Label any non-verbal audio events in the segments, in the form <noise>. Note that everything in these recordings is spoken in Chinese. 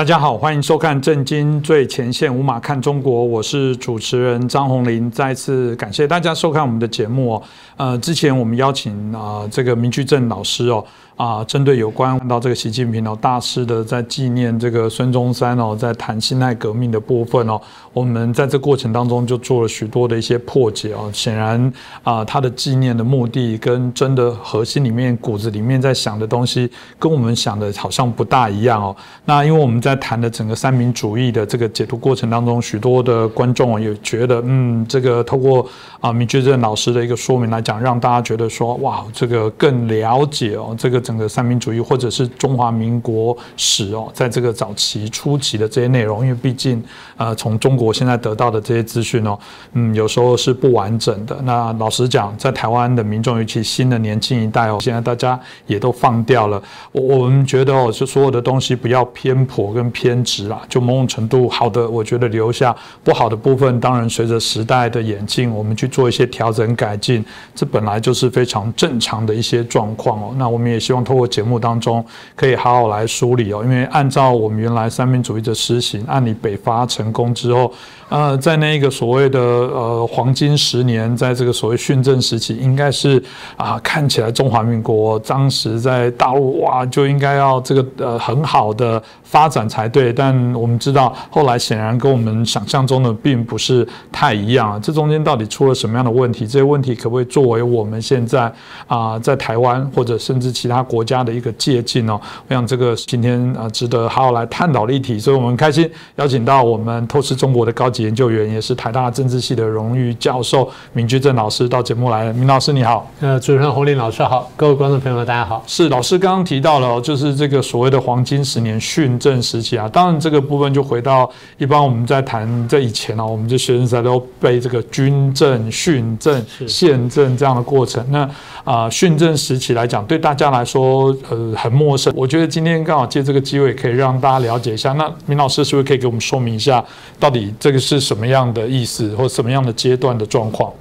大家好，欢迎收看《震惊最前线》，无马看中国，我是主持人张宏林。再次感谢大家收看我们的节目哦。呃，之前我们邀请啊这个明居正老师哦。啊，针对有关到这个习近平哦大师的在纪念这个孙中山哦，在谈辛亥革命的部分哦，我们在这过程当中就做了许多的一些破解哦。显然啊，他的纪念的目的跟真的核心里面骨子里面在想的东西，跟我们想的好像不大一样哦。那因为我们在谈的整个三民主义的这个解读过程当中，许多的观众也觉得，嗯，这个透过啊明觉正老师的一个说明来讲，让大家觉得说，哇，这个更了解哦，这个。整个三民主义或者是中华民国史哦，在这个早期初期的这些内容，因为毕竟呃，从中国现在得到的这些资讯哦，嗯，有时候是不完整的。那老实讲，在台湾的民众，尤其新的年轻一代哦，现在大家也都放掉了。我我们觉得哦，就所有的东西不要偏颇跟偏执啦，就某种程度好的，我觉得留下不好的部分，当然随着时代的演进，我们去做一些调整改进，这本来就是非常正常的一些状况哦。那我们也希望。透过节目当中，可以好好来梳理哦。因为按照我们原来三民主义的实行，按你北伐成功之后，呃，在那个所谓的呃黄金十年，在这个所谓训政时期，应该是啊，看起来中华民国当时在大陆哇，就应该要这个呃很好的发展才对。但我们知道，后来显然跟我们想象中的并不是太一样。这中间到底出了什么样的问题？这些问题可不可以作为我们现在啊，在台湾或者甚至其他？国家的一个借鉴哦，我想这个今天啊值得好好来探讨的议题，所以我们开心邀请到我们透视中国的高级研究员，也是台大政治系的荣誉教授明居正老师到节目来。明老师你好，呃，主持人洪林老师好，各位观众朋友们大家好。是老师刚刚提到了，就是这个所谓的黄金十年训政时期啊，当然这个部分就回到一般我们在谈这以前呢，我们这学生在都背这个军政、训政、宪政这样的过程。那啊，训政时期来讲，对大家来说。说呃很陌生，我觉得今天刚好借这个机会，可以让大家了解一下。那明老师是不是可以给我们说明一下，到底这个是什么样的意思，或什么样的阶段的状况？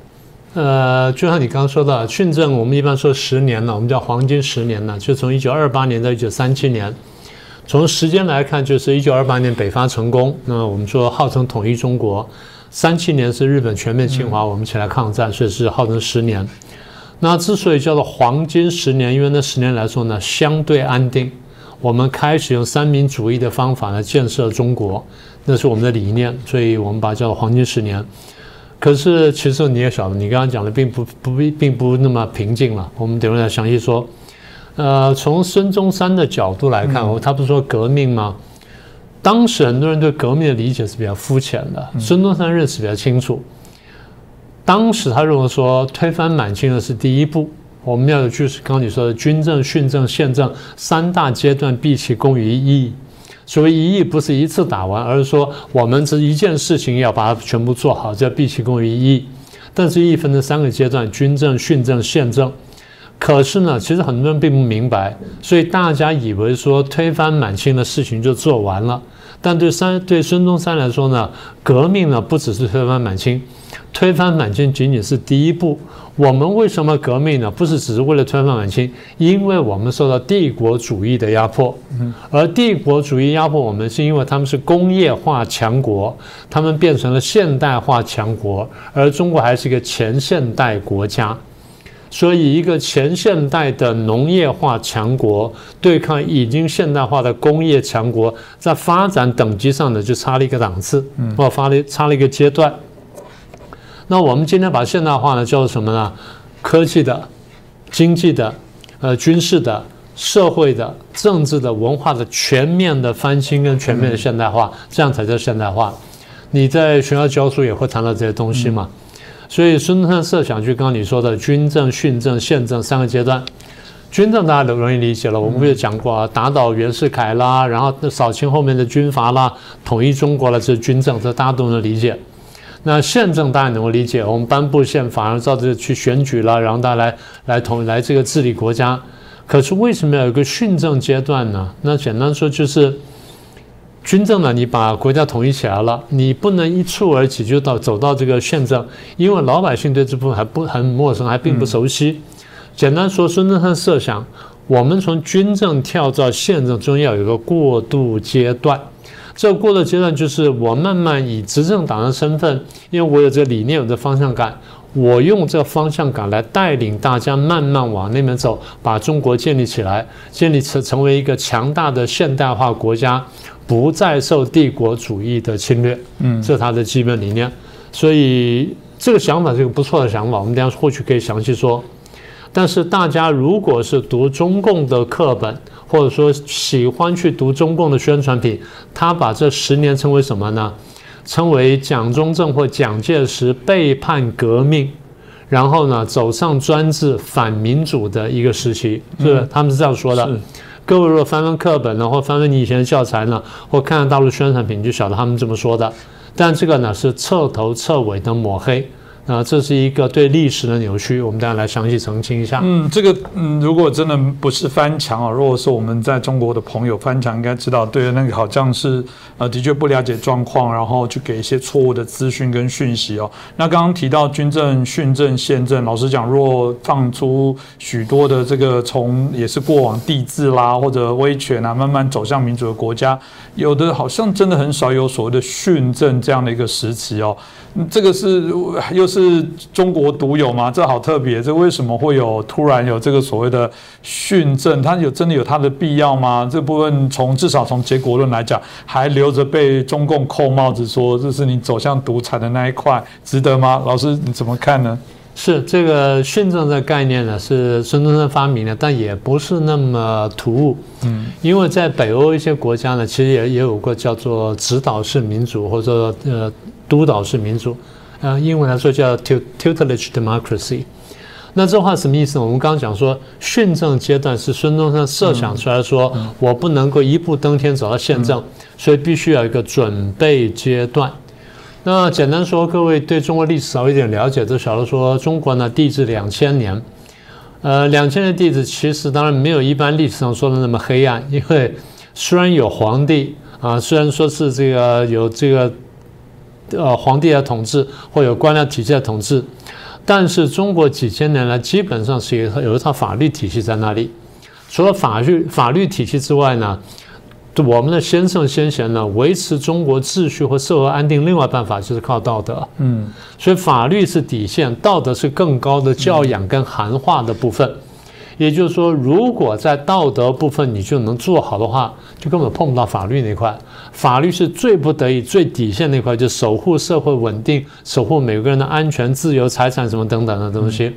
呃，就像你刚刚说的，训政我们一般说十年呢，我们叫黄金十年呢，就从一九二八年到一九三七年。从时间来看，就是一九二八年北伐成功，那我们说号称统一中国；三七年是日本全面侵华，我们起来抗战，所以是号称十年。那之所以叫做黄金十年，因为那十年来说呢，相对安定。我们开始用三民主义的方法来建设中国，那是我们的理念，所以我们把它叫做黄金十年。可是其实你也晓得，你刚刚讲的并不不并不那么平静了。我们等会再详细说。呃，从孙中山的角度来看，他不是说革命吗？当时很多人对革命的理解是比较肤浅的，孙中山认识比较清楚。当时他认为说推翻满清的是第一步，我们要有就是刚刚你说的军政、训政、宪政三大阶段，毕其功于一役。所谓一役不是一次打完，而是说我们这一件事情要把它全部做好，叫毕其功于一役。但是，一分成三个阶段：军政、训政、宪政。可是呢，其实很多人并不明白，所以大家以为说推翻满清的事情就做完了。但对三对孙中山来说呢，革命呢不只是推翻满清。推翻满清仅仅是第一步。我们为什么革命呢？不是只是为了推翻满清，因为我们受到帝国主义的压迫。而帝国主义压迫我们，是因为他们是工业化强国，他们变成了现代化强国，而中国还是一个前现代国家。所以，一个前现代的农业化强国对抗已经现代化的工业强国，在发展等级上呢，就差了一个档次，或发了差了一个阶段。那我们今天把现代化呢叫做什么呢？科技的、经济的、呃军事的、社会的、政治的、文化的全面的翻新跟全面的现代化，这样才叫现代化。你在学校教书也会谈到这些东西嘛？所以孙中山设想就刚刚你说的军政、训政、宪政三个阶段。军政大家都容易理解了，我们不是讲过啊，打倒袁世凯啦，然后扫清后面的军阀啦，统一中国了，这是军政，这大家都能理解。那宪政大家能够理解，我们颁布宪法，然后照着去选举了，然后大家来来统来这个治理国家。可是为什么要有个训政阶段呢？那简单说就是，军政呢，你把国家统一起来了，你不能一蹴而起就到走到这个宪政，因为老百姓对这部分还不很陌生，还并不熟悉。简单说，孙中山设想，我们从军政跳到宪政中要有一个过渡阶段。这过的阶段就是我慢慢以执政党的身份，因为我有这个理念，有这方向感，我用这个方向感来带领大家慢慢往那边走，把中国建立起来，建立成成为一个强大的现代化国家，不再受帝国主义的侵略。嗯，这是他的基本理念。所以这个想法是个不错的想法，我们等下或许可以详细说。但是大家如果是读中共的课本，或者说喜欢去读中共的宣传品，他把这十年称为什么呢？称为蒋中正或蒋介石背叛革命，然后呢走上专制反民主的一个时期，是？他们是这样说的。各位如果翻翻课本呢，或翻翻你以前的教材呢，或看看大陆宣传品，就晓得他们这么说的。但这个呢是彻头彻尾的抹黑。啊，这是一个对历史的扭曲，我们大家来详细澄清一下。嗯，这个嗯，如果真的不是翻墙啊，如果是我们在中国的朋友翻墙，应该知道，对那个好像是呃，的确不了解状况，然后去给一些错误的资讯跟讯息哦。那刚刚提到军政、训政、宪政，老实讲，若放出许多的这个从也是过往帝制啦或者威权啊，慢慢走向民主的国家，有的好像真的很少有所谓的训政这样的一个时期哦。这个是又是中国独有吗？这好特别，这为什么会有突然有这个所谓的训政？它有真的有它的必要吗？这部分从至少从结果论来讲，还留着被中共扣帽子，说这是你走向独裁的那一块，值得吗？老师你怎么看呢？是这个训政的概念呢，是孙中山发明的，但也不是那么突兀。嗯，因为在北欧一些国家呢，其实也也有过叫做指导式民主，或者呃。督导式民主，呃，英文来说叫 tutelage democracy。那这话什么意思？我们刚刚讲说，训政阶段是孙中山设想出来说，我不能够一步登天走到宪政，所以必须要一个准备阶段。那简单说，各位对中国历史少一点了解，都晓得说，中国呢，地质两千年，呃，两千年地质其实当然没有一般历史上说的那么黑暗，因为虽然有皇帝啊，虽然说是这个有这个。呃，皇帝的统治或有官僚体系的统治，但是中国几千年来基本上是有有一套法律体系在那里。除了法律法律体系之外呢，我们的先圣先贤呢维持中国秩序和社会安定，另外办法就是靠道德。嗯，所以法律是底线，道德是更高的教养跟含化的部分。也就是说，如果在道德部分你就能做好的话，就根本碰不到法律那块。法律是最不得已、最底线那块，就守护社会稳定、守护每个人的安全、自由、财产什么等等的东西。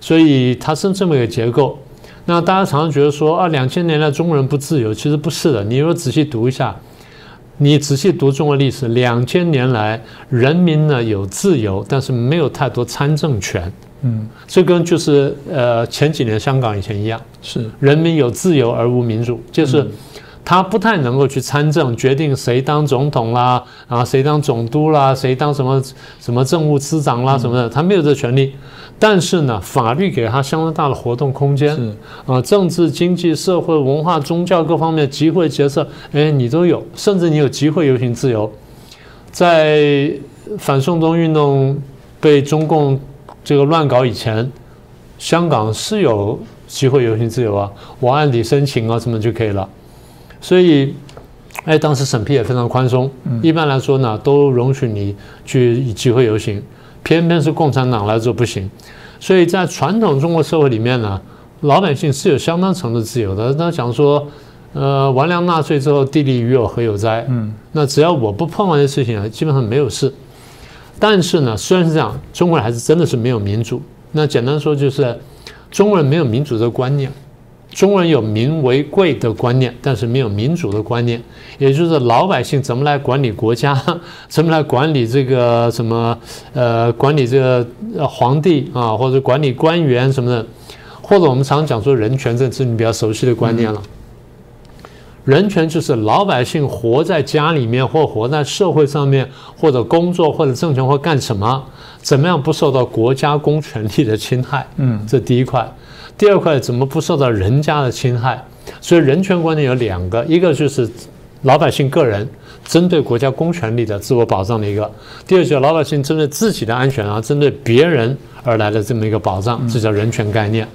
所以它是这么一个结构。那大家常常觉得说啊，两千年来中国人不自由，其实不是的。你如果仔细读一下，你仔细读中国历史，两千年来人民呢有自由，但是没有太多参政权。嗯，这跟就是呃前几年香港以前一样，是。人民有自由而无民主，就是他不太能够去参政，决定谁当总统啦，啊谁当总督啦，谁当什么什么政务司长啦什么的，他没有这权利。但是呢，法律给他相当大的活动空间，是啊，政治、经济、社会、文化、宗教各方面集会结社，哎，你都有，甚至你有集会游行自由。在反送中运动被中共。这个乱搞以前，香港是有集会游行自由啊，我按理申请啊什么就可以了。所以，哎，当时审批也非常宽松，一般来说呢都容许你去集会游行，偏偏是共产党来做不行。所以在传统中国社会里面呢，老百姓是有相当程度自由的。那想说，呃，完粮纳税之后，地利与我何有哉？嗯，那只要我不碰那些事情啊，基本上没有事。但是呢，虽然是这样，中国人还是真的是没有民主。那简单说就是，中国人没有民主的观念，中国人有民为贵的观念，但是没有民主的观念。也就是老百姓怎么来管理国家，<laughs> 怎么来管理这个什么呃，管理这个皇帝啊，或者管理官员什么的，或者我们常讲说人权，这是你比较熟悉的观念了。人权就是老百姓活在家里面，或活在社会上面，或者工作，或者政权，或干什么，怎么样不受到国家公权力的侵害？嗯，这第一块。第二块，怎么不受到人家的侵害？所以人权观念有两个，一个就是老百姓个人针对国家公权力的自我保障的一个；第二就是老百姓针对自己的安全啊，针对别人而来的这么一个保障，这叫人权概念。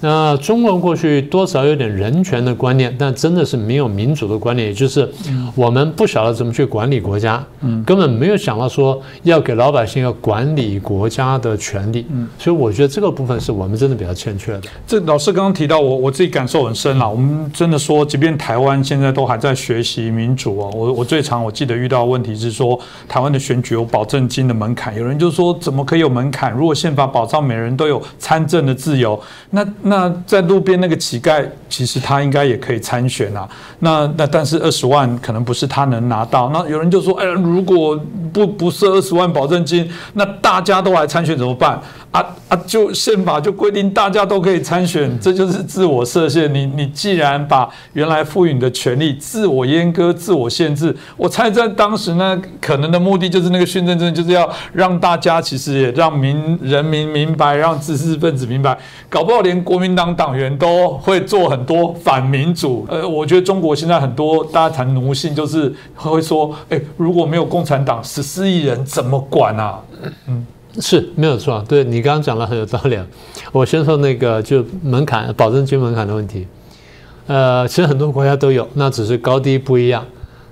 那中国过去多少有点人权的观念，但真的是没有民主的观念，也就是我们不晓得怎么去管理国家，嗯，根本没有想到说要给老百姓要管理国家的权利，嗯，所以我觉得这个部分是我们真的比较欠缺的。这老师刚刚提到我我自己感受很深了，我们真的说，即便台湾现在都还在学习民主哦，我我最常我记得遇到的问题是说，台湾的选举有保证金的门槛，有人就说怎么可以有门槛？如果宪法保障每人都有参政的自由，那那在路边那个乞丐，其实他应该也可以参选啊。那那但是二十万可能不是他能拿到。那有人就说，哎，如果不不设二十万保证金，那大家都来参选怎么办？啊啊！就宪法就规定大家都可以参选，这就是自我设限。你你既然把原来赋予你的权利自我阉割、自我限制，我猜在当时呢，可能的目的就是那个训政政就是要让大家其实也让民人民明白，让知识分子明白，搞不好连国民党党员都会做很多反民主。呃，我觉得中国现在很多大家谈奴性，就是会说，哎，如果没有共产党，十四亿人怎么管啊？嗯。是没有错，对你刚刚讲的很有道理。<laughs> 我先说那个就门槛、保证金门槛的问题。呃，其实很多国家都有，那只是高低不一样。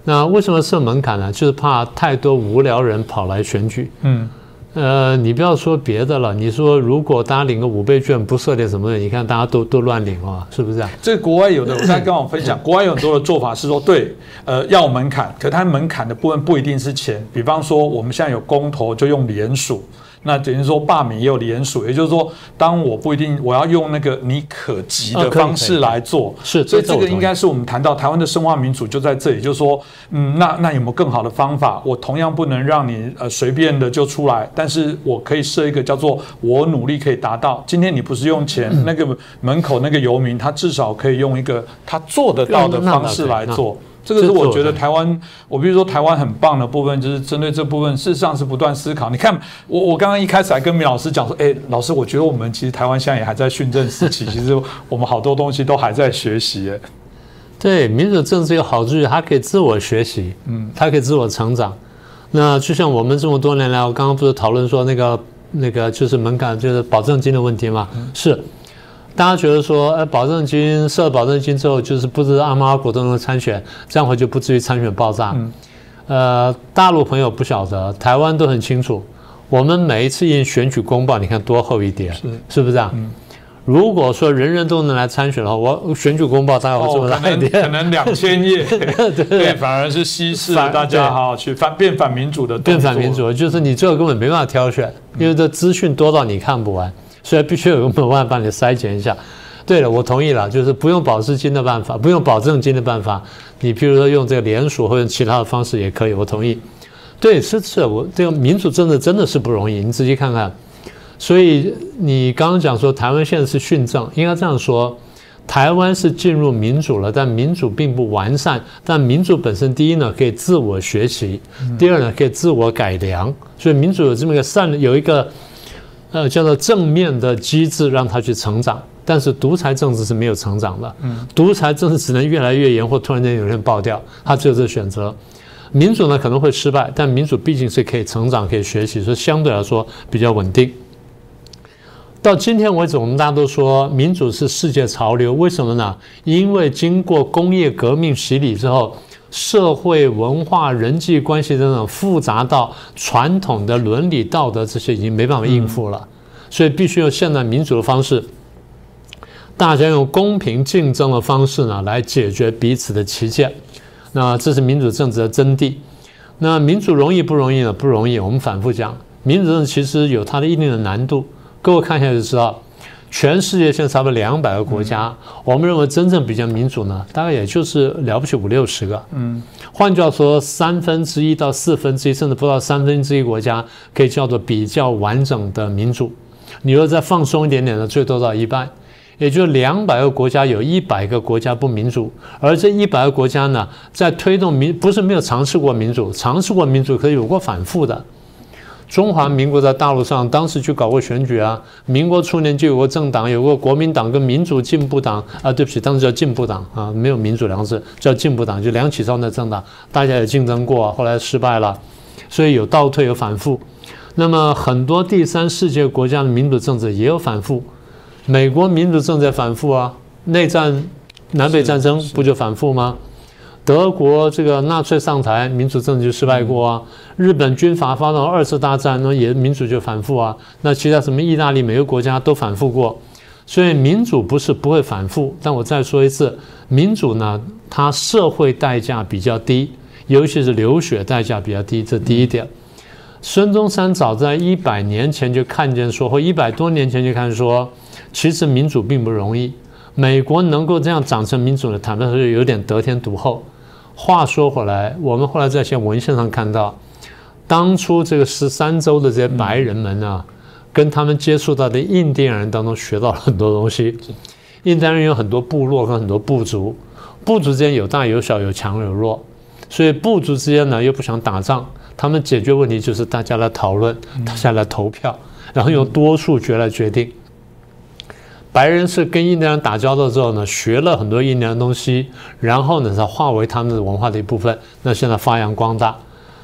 那为什么设门槛呢？就是怕太多无聊人跑来选举。嗯。呃，你不要说别的了，你说如果大家领个五倍券，不设点什么的，你看大家都都乱领啊，是不是啊？这国外有的，我刚才 <laughs> 跟我分享，国外有很多的做法是说，对，呃，要门槛，可它门槛的部分不一定是钱，比方说我们现在有公投，就用联署。那等于说罢免也有联署，也就是说，当我不一定我要用那个你可及的方式来做，是，所以这个应该是我们谈到台湾的深化民主就在这里，就是说，嗯，那那有没有更好的方法？我同样不能让你呃随便的就出来，但是我可以设一个叫做我努力可以达到。今天你不是用钱，那个门口那个游民，他至少可以用一个他做得到的方式来做。这个是我觉得台湾，我比如说台湾很棒的部分，就是针对这部分，事实上是不断思考。你看，我我刚刚一开始还跟米老师讲说，哎，老师，我觉得我们其实台湾现在也还在训政时期，<laughs> 其实我们好多东西都还在学习。对，民主政治有好处，它可以自我学习，嗯，它可以自我成长。那就像我们这么多年来，我刚刚不是讨论说那个那个就是门槛，就是保证金的问题嘛，是。大家觉得说，呃，保证金设保证金之后，就是不知道阿猫阿狗都能参选，这样会就不至于参选爆炸。呃，大陆朋友不晓得，台湾都很清楚。我们每一次印选举公报，你看多厚一叠，是是不是啊？如果说人人都能来参选的话，我选举公报大概会这么大一点，可能两千页，<laughs> 对，反而是稀释大家好好去反变反民主的，变反民主，就是你最后根本没办法挑选，因为这资讯多到你看不完。所以必须有个门外帮你筛选一下。对了，我同意了，就是不用保释金的办法，不用保证金的办法，你譬如说用这个联署或者其他的方式也可以，我同意。对，是是，我这个民主政治真的是不容易，你仔细看看。所以你刚刚讲说台湾现在是训政，应该这样说：台湾是进入民主了，但民主并不完善。但民主本身，第一呢可以自我学习，第二呢可以自我改良。所以民主有这么一个善，有一个。呃，叫做正面的机制让他去成长，但是独裁政治是没有成长的。嗯，独裁政治只能越来越严，或突然间有人爆掉，他只有这选择。民主呢可能会失败，但民主毕竟是可以成长、可以学习，所以相对来说比较稳定。到今天为止，我们大家都说民主是世界潮流，为什么呢？因为经过工业革命洗礼之后。社会文化、人际关系等等复杂到传统的伦理道德这些已经没办法应付了，所以必须用现代民主的方式，大家用公平竞争的方式呢来解决彼此的歧见。那这是民主政治的真谛。那民主容易不容易呢？不容易。我们反复讲，民主政治其实有它的一定的难度。各位看一下就知道。全世界现在差不多两百个国家，我们认为真正比较民主呢，大概也就是了不起五六十个。嗯，换句话说，三分之一到四分之一，甚至不到三分之一国家，可以叫做比较完整的民主。你若再放松一点点呢，最多到一半，也就两百个国家有一百个国家不民主，而这一百个国家呢，在推动民不是没有尝试过民主，尝试过民主，可以有过反复的。中华民国在大陆上当时去搞过选举啊，民国初年就有个政党，有个国民党跟民主进步党啊，对不起，当时叫进步党啊，没有民主两个字，叫进步党，就梁启超的政党，大家也竞争过，后来失败了，所以有倒退有反复。那么很多第三世界国家的民主政治也有反复，美国民主正在反复啊，内战、南北战争不就反复吗？德国这个纳粹上台，民主政治就失败过啊。日本军阀发动二次大战，那也民主就反复啊。那其他什么意大利每个国家都反复过，所以民主不是不会反复。但我再说一次，民主呢，它社会代价比较低，尤其是流血代价比较低，这第一点。孙中山早在一百年前就看见说，或一百多年前就看说，其实民主并不容易。美国能够这样长成民主的，坦白说有点得天独厚。话说回来，我们后来在一些文献上看到，当初这个十三州的这些白人们啊，跟他们接触到的印第安人当中学到了很多东西。印第安人有很多部落和很多部族，部族之间有大有小，有强有弱，所以部族之间呢又不想打仗，他们解决问题就是大家来讨论，大家来投票，然后用多数决来决定。白人是跟印第安人打交道之后呢，学了很多印第安东西，然后呢，才化为他们的文化的一部分。那现在发扬光大。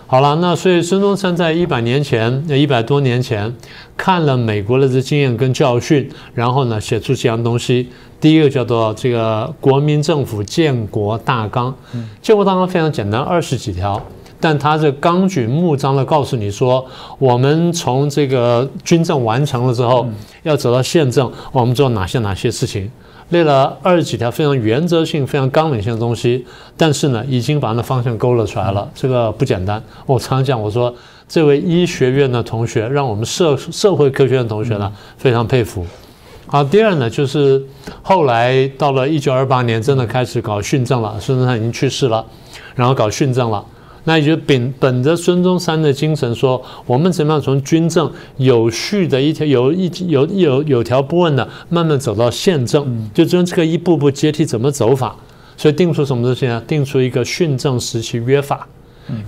好了，那所以孙中山在一百年前，那一百多年前看了美国的这经验跟教训，然后呢，写出几样东西。第一个叫做这个国民政府建国大纲，建国大纲非常简单，二十几条。但他这纲举目张的告诉你说，我们从这个军政完成了之后，要走到宪政，我们做哪些哪些事情，列了二十几条非常原则性、非常纲领性的东西。但是呢，已经把那方向勾勒出来了，这个不简单。我常讲，我说这位医学院的同学，让我们社社会科学院同学呢非常佩服。好，第二呢，就是后来到了一九二八年，真的开始搞训政了。孙中山已经去世了，然后搞训政了。那也就秉本着孙中山的精神说，我们怎么样从军政有序的一条有一有有有条不紊的慢慢走到宪政，就从这个一步步阶梯怎么走法，所以定出什么东西呢？定出一个训政时期约法。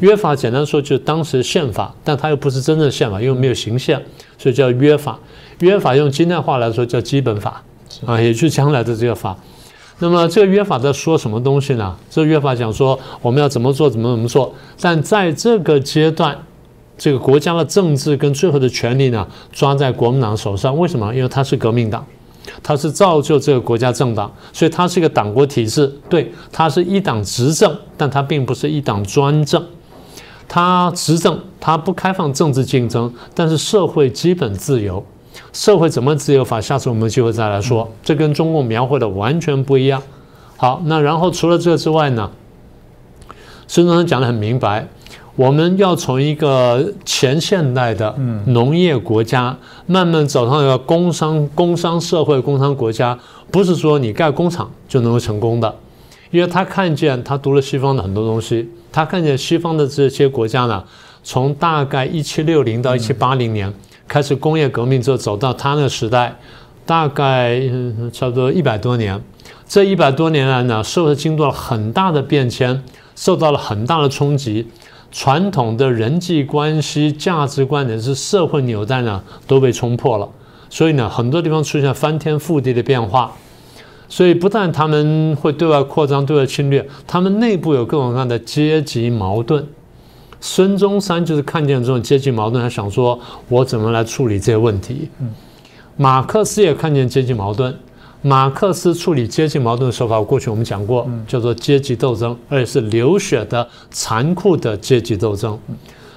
约法简单说就是当时宪法，但它又不是真正宪法，因为没有行宪，所以叫约法。约法用今代话来说叫基本法啊，也就是将来的这个法。那么这个约法在说什么东西呢？这个约法讲说我们要怎么做，怎么怎么做。但在这个阶段，这个国家的政治跟最后的权力呢，抓在国民党手上。为什么？因为它是革命党，它是造就这个国家政党，所以它是一个党国体制。对，它是一党执政，但它并不是一党专政。它执政，它不开放政治竞争，但是社会基本自由。社会怎么自由法？下次我们有机会再来说。这跟中共描绘的完全不一样。好，那然后除了这个之外呢？孙中山讲得很明白，我们要从一个前现代的农业国家，慢慢走上一个工商工商社会、工商国家，不是说你盖工厂就能够成功的。因为他看见，他读了西方的很多东西，他看见西方的这些国家呢，从大概一七六零到一七八零年。开始工业革命之后，走到他那个时代，大概差不多一百多年。这一百多年来呢，社会经过了很大的变迁，受到了很大的冲击。传统的人际关系、价值观乃至社会纽带呢，都被冲破了。所以呢，很多地方出现翻天覆地的变化。所以不但他们会对外扩张、对外侵略，他们内部有各种各样的阶级矛盾。孙中山就是看见这种阶级矛盾，他想说：“我怎么来处理这些问题？”马克思也看见阶级矛盾，马克思处理阶级矛盾的手法，过去我们讲过，叫做阶级斗争，而且是流血的、残酷的阶级斗争。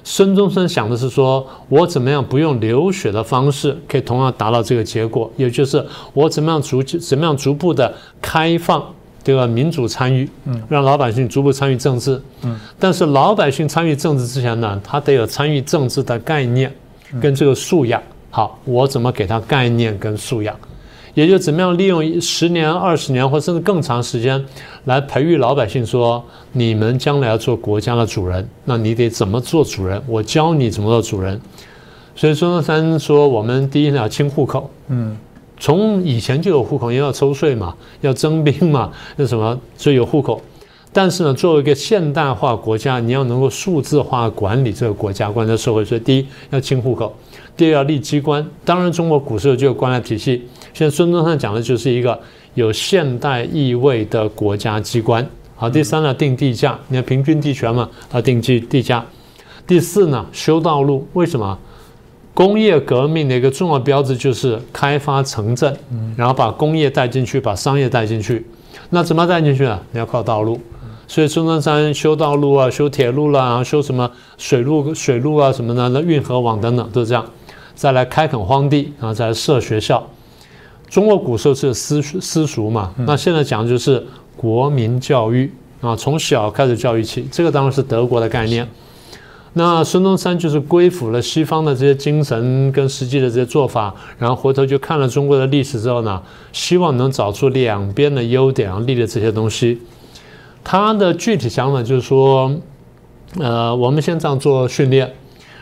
孙中山想的是说：“我怎么样不用流血的方式，可以同样达到这个结果？也就是我怎么样逐怎么样逐步的开放。”这个民主参与，嗯，让老百姓逐步参与政治，嗯，但是老百姓参与政治之前呢，他得有参与政治的概念跟这个素养。好，我怎么给他概念跟素养？也就怎么样利用十年、二十年或甚至更长时间来培育老百姓，说你们将来要做国家的主人，那你得怎么做主人？我教你怎么做主人。所以孙中山说，我们第一要清户口，嗯。从以前就有户口，因为要抽税嘛，<laughs> 要征兵嘛，<laughs> 那什么，所以有户口。但是呢，作为一个现代化国家，你要能够数字化管理这个国家、管理社会，所以第一要清户口，第二要立机关。当然，中国古时候就有官僚体系。现在孙中山讲的就是一个有现代意味的国家机关。好，第三呢，定地价，你看平均地权嘛，啊，定地地价。第四呢，修道路，为什么？工业革命的一个重要标志就是开发城镇，然后把工业带进去，把商业带进去。那怎么带进去啊？你要靠道路。所以孙中山修道路啊，修铁路啦，修什么水路、水路啊什么的，那运河网等等都是这样。再来开垦荒地，然后再来设学校。中国古时候是私私塾嘛，那现在讲的就是国民教育啊，从小开始教育起。这个当然是德国的概念。那孙中山就是归附了西方的这些精神跟实际的这些做法，然后回头就看了中国的历史之后呢，希望能找出两边的优点，然后立了这些东西。他的具体想法就是说，呃，我们先这样做训练，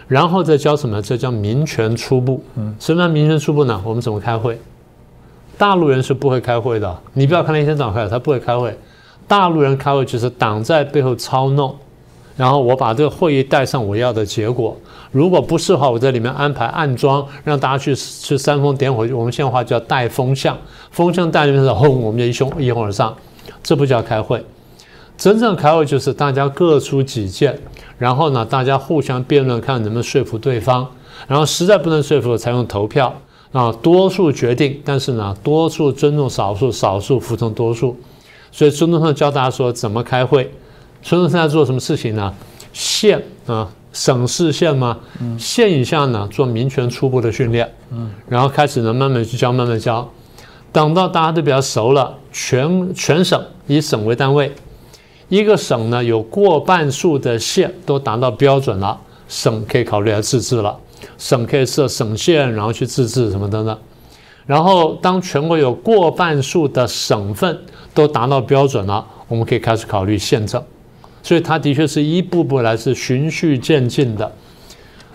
然后再教什么？这叫民权初步。嗯，什么叫民权初步呢？我们怎么开会？大陆人是不会开会的。你不要看那些党开他不会开会。大陆人开会就是党在背后操弄。然后我把这个会议带上我要的结果，如果不是的话，我在里面安排暗装，让大家去去煽风点火。我们现在话叫带风向，风向带里面的轰，我们就一拥一拥而上，这不叫开会。真正开会就是大家各出己见，然后呢，大家互相辩论，看能不能说服对方，然后实在不能说服，才用投票啊，多数决定，但是呢，多数尊重少数，少数服从多数。所以孙中山教大家说怎么开会。孙中山在做什么事情呢？县啊，省市县吗？县以下呢，做民权初步的训练。嗯，然后开始呢，慢慢去教，慢慢教。等到大家都比较熟了，全全省以省为单位，一个省呢有过半数的县都达到标准了，省可以考虑来自治了。省可以设省县，然后去自治什么等等。然后当全国有过半数的省份都达到标准了，我们可以开始考虑县政。所以它的确是一步步来，是循序渐进的。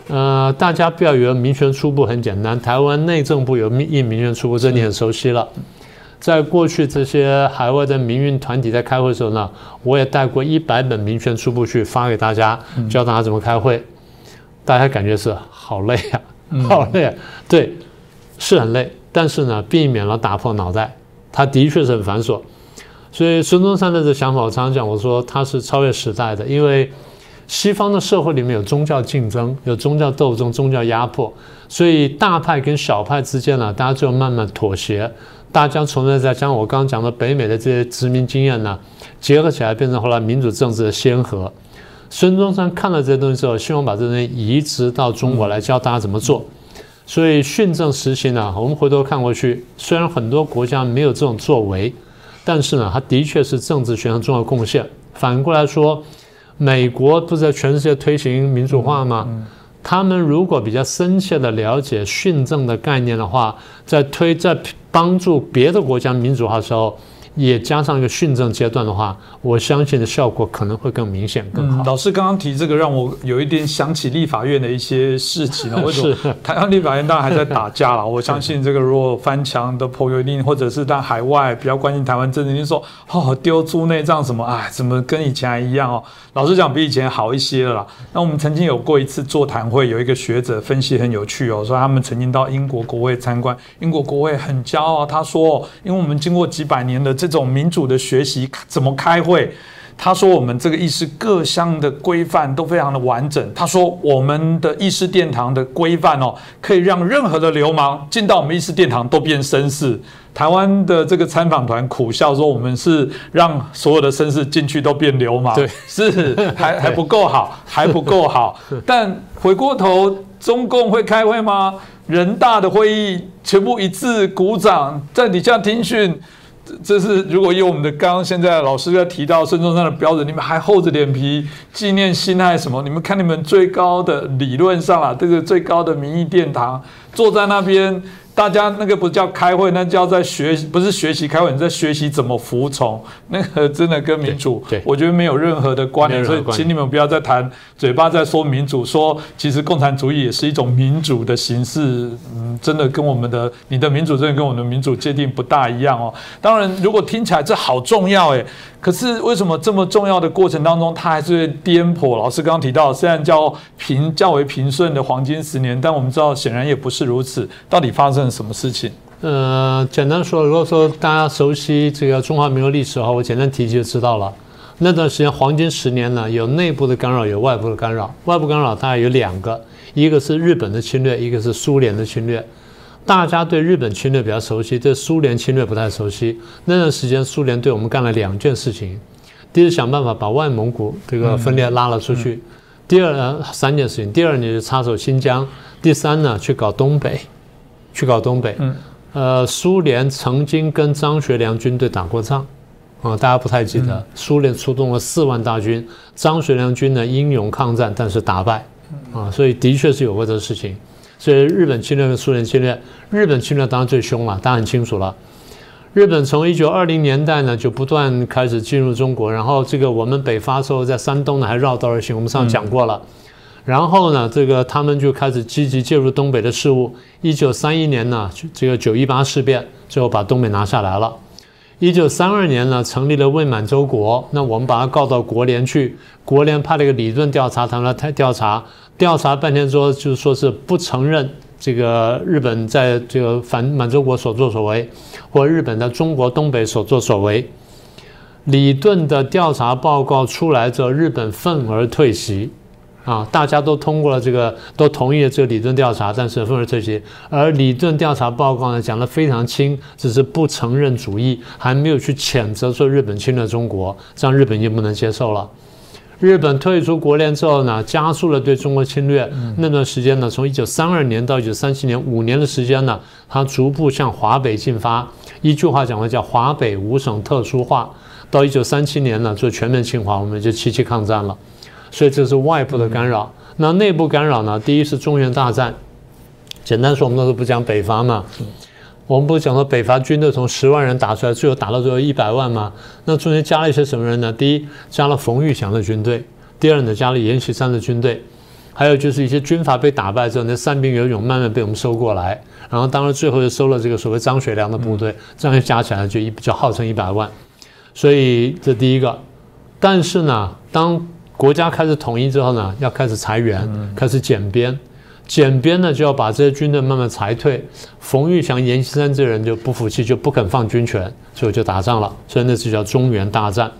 呃，大家不要以为民权初步很简单。台湾内政部有印民权初步，这你很熟悉了。在过去这些海外的民运团体在开会的时候呢，我也带过一百本民权初步去发给大家，教大家怎么开会。大家感觉是好累啊，好累。啊对，是很累，但是呢，避免了打破脑袋。它的确是很繁琐。所以孙中山的这想法，我常常讲，我说他是超越时代的，因为西方的社会里面有宗教竞争，有宗教斗争、宗教压迫，所以大派跟小派之间呢，大家就慢慢妥协，大家从那再将我刚刚讲的北美的这些殖民经验呢，结合起来，变成后来民主政治的先河。孙中山看了这些东西之后，希望把这东西移植到中国来，教大家怎么做。所以训政实行呢，我们回头看过去，虽然很多国家没有这种作为。但是呢，他的确是政治学上重要贡献。反过来说，美国不是在全世界推行民主化吗？他们如果比较深切的了解训政的概念的话，在推在帮助别的国家民主化的时候。也加上一个训政阶段的话，我相信的效果可能会更明显、更好。老师刚刚提这个，让我有一点想起立法院的一些事情了。<laughs> 为什么台湾立法院当然还在打架了？<laughs> 我相信这个如果翻墙的朋友一定，或者是在海外比较关心台湾政治，就说哦丢猪内脏什么，哎，怎么跟以前还一样哦？老实讲，比以前好一些了啦。那我们曾经有过一次座谈会，有一个学者分析很有趣哦，说他们曾经到英国国会参观，英国国会很骄傲，他说，因为我们经过几百年的。这种民主的学习怎么开会？他说我们这个议事各项的规范都非常的完整。他说我们的议事殿堂的规范哦，可以让任何的流氓进到我们议事殿堂都变绅士。台湾的这个参访团苦笑说，我们是让所有的绅士进去都变流氓，对，是还 <laughs> 还不够好，还不够好。但回过头，中共会开会吗？人大的会议全部一致鼓掌，在底下听训。这是如果用我们的刚刚现在老师在提到孙中山的标准，你们还厚着脸皮纪念辛亥什么？你们看你们最高的理论上啊，这个最高的民意殿堂坐在那边。大家那个不叫开会，那叫在学习，不是学习开会，你在学习怎么服从。那个真的跟民主，我觉得没有任何的关联。所以，请你们不要再谈嘴巴在说民主，说其实共产主义也是一种民主的形式。嗯，真的跟我们的你的民主真的跟我们的民主界定不大一样哦。当然，如果听起来这好重要诶。可是为什么这么重要的过程当中，它还是颠簸？老师刚刚提到，虽然叫平较为平顺的黄金十年，但我们知道显然也不是如此。到底发生了什么事情？呃，简单说，如果说大家熟悉这个中华民国历史的话，我简单提就知道了。那段时间黄金十年呢，有内部的干扰，有外部的干扰。外部干扰大概有两个，一个是日本的侵略，一个是苏联的侵略。大家对日本侵略比较熟悉，对苏联侵略不太熟悉。那段时间，苏联对我们干了两件事情：第一，想办法把外蒙古这个分裂拉了出去；第二呢，三件事情。第二，呢，就插手新疆；第三呢，去搞东北，去搞东北。嗯，呃，苏联曾经跟张学良军队打过仗，啊，大家不太记得。苏联出动了四万大军，张学良军呢英勇抗战，但是打败，啊，所以的确是有过这事情。所以日本侵略跟苏联侵略，日本侵略当然最凶了，当然很清楚了。日本从一九二零年代呢就不断开始进入中国，然后这个我们北伐时候在山东呢还绕道而行，我们上次讲过了。然后呢，这个他们就开始积极介入东北的事务。一九三一年呢，这个九一八事变最后把东北拿下来了。一九三二年呢，成立了伪满洲国，那我们把它告到国联去，国联派了一个理论调查团来调查。调查半天之后，就是说是不承认这个日本在这个反满洲国所作所为，或日本在中国东北所作所为。李顿的调查报告出来之后，日本愤而退席，啊，大家都通过了这个，都同意了这个李顿调查，但是愤而退席。而李顿调查报告呢，讲得非常轻，只是不承认主义，还没有去谴责说日本侵略中国，这样日本已经不能接受了。日本退出国联之后呢，加速了对中国侵略。那段时间呢，从一九三二年到一九三七年五年的时间呢，它逐步向华北进发。一句话讲的叫“华北五省特殊化”。到一九三七年呢，就全面侵华，我们就七七抗战了。所以这是外部的干扰。那内部干扰呢？第一是中原大战。简单说，我们那时候不讲北伐嘛。我们不是讲说北伐军队从十万人打出来，最后打到最后一百万吗？那中间加了一些什么人呢？第一，加了冯玉祥的军队；第二呢，加了阎锡山的军队；还有就是一些军阀被打败之后，那散兵游勇慢慢被我们收过来。然后当然最后又收了这个所谓张学良的部队，这样加起来就一就号称一百万。所以这第一个。但是呢，当国家开始统一之后呢，要开始裁员，开始减编。减编呢，就要把这些军队慢慢裁退。冯玉祥、阎锡山这人就不服气，就不肯放军权，所以就打仗了。所以那次叫中原大战。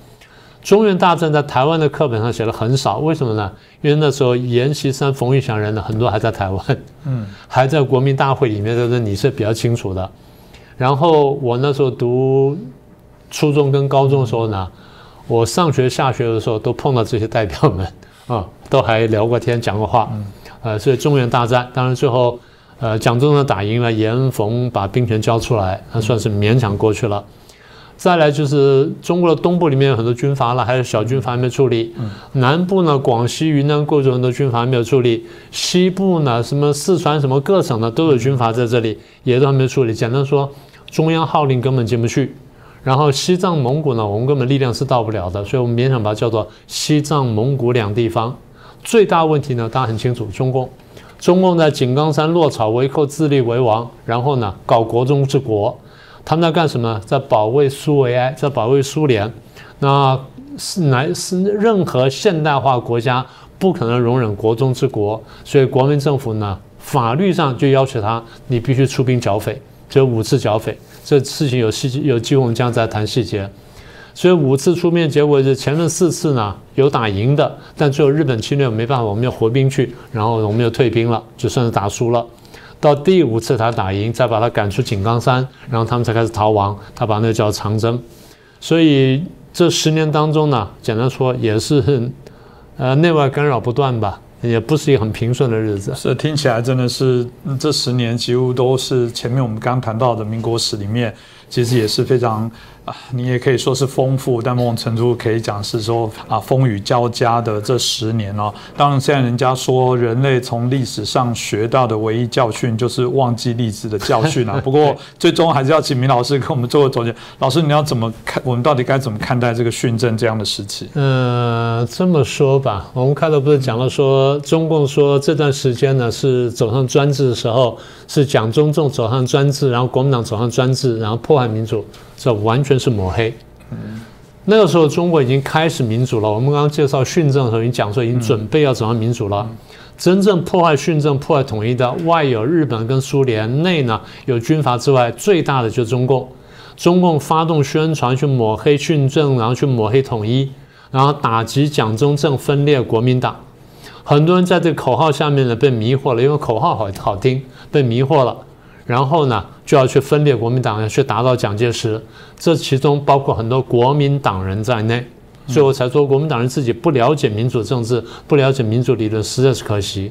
中原大战在台湾的课本上写的很少，为什么呢？因为那时候阎锡山、冯玉祥人呢，很多还在台湾，嗯，还在国民大会里面，就是你是比较清楚的。然后我那时候读初中跟高中的时候呢，我上学下学的时候都碰到这些代表们啊，都还聊过天、讲过话。呃，所以中原大战，当然最后，呃，蒋中正打赢了，严冯把兵权交出来，那算是勉强过去了。再来就是中国的东部里面有很多军阀了，还有小军阀还没处理。南部呢，广西、云南贵州很多军阀没有处理。西部呢，什么四川什么各省呢都有军阀在这里，也都还没处理。简单说，中央号令根本进不去。然后西藏、蒙古呢，我们根本力量是到不了的，所以我们勉强把它叫做西藏、蒙古两地方。最大问题呢，大家很清楚，中共，中共在井冈山落草为寇，自立为王，然后呢搞国中之国，他们在干什么？在保卫苏维埃，在保卫苏联。那是来是任何现代化国家不可能容忍国中之国，所以国民政府呢，法律上就要求他，你必须出兵剿匪，就五次剿匪。这事情有细有机会，我们将再谈细节。所以五次出面，结果是前面四次呢有打赢的，但最后日本侵略没办法，我们要回兵去，然后我们又退兵了，就算是打输了。到第五次他打赢，再把他赶出井冈山，然后他们才开始逃亡。他把那个叫长征。所以这十年当中呢，简单说也是，呃，内外干扰不断吧，也不是一个很平顺的日子。是听起来真的是这十年几乎都是前面我们刚谈到的民国史里面，其实也是非常。啊，你也可以说是丰富，但某种程度可以讲是说啊，风雨交加的这十年哦。当然，现在人家说人类从历史上学到的唯一教训就是忘记历史的教训啊。<laughs> 不过，最终还是要请明老师给我们做个总结。老师，你要怎么看？我们到底该怎么看待这个训政这样的时期？呃，这么说吧，我们开头不是讲了说，中共说这段时间呢是走上专制的时候，是蒋中正走上专制，然后国民党走上专制，然后破坏民主。这完全是抹黑。那个时候中国已经开始民主了。我们刚刚介绍训政的时候，已经讲说已经准备要走向民主了。真正破坏训政、破坏统一的，外有日本跟苏联，内呢有军阀之外，最大的就是中共。中共发动宣传去抹黑训政，然后去抹黑统一，然后打击蒋中正分裂国民党。很多人在这个口号下面呢被迷惑了，因为口号好好听，被迷惑了。然后呢，就要去分裂国民党，要去打倒蒋介石。这其中包括很多国民党人在内。所以我才说，国民党人自己不了解民主政治，不了解民主理论，实在是可惜。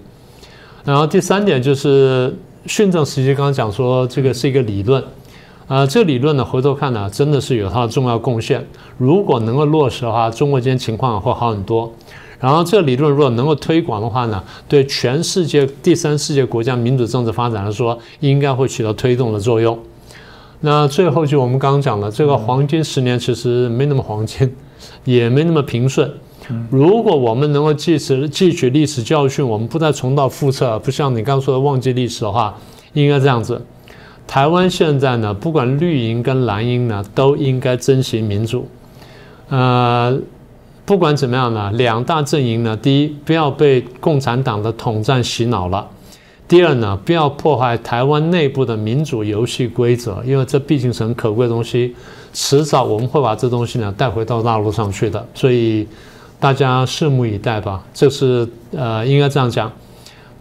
然后第三点就是训政时期，刚刚讲说这个是一个理论，啊，这个理论呢，回头看呢，真的是有它的重要贡献。如果能够落实的话，中国今天情况会好很多。然后这个理论如果能够推广的话呢，对全世界第三世界国家民主政治发展来说，应该会起到推动的作用。那最后就我们刚刚讲的，这个黄金十年其实没那么黄金。也没那么平顺。如果我们能够记时汲取历史教训，我们不再重蹈覆辙，不像你刚刚说的忘记历史的话，应该这样子。台湾现在呢，不管绿营跟蓝营呢，都应该珍惜民主。呃，不管怎么样呢，两大阵营呢，第一不要被共产党的统战洗脑了；第二呢，不要破坏台湾内部的民主游戏规则，因为这毕竟是很可贵的东西。迟早我们会把这东西呢带回到大陆上去的，所以大家拭目以待吧。这是呃，应该这样讲，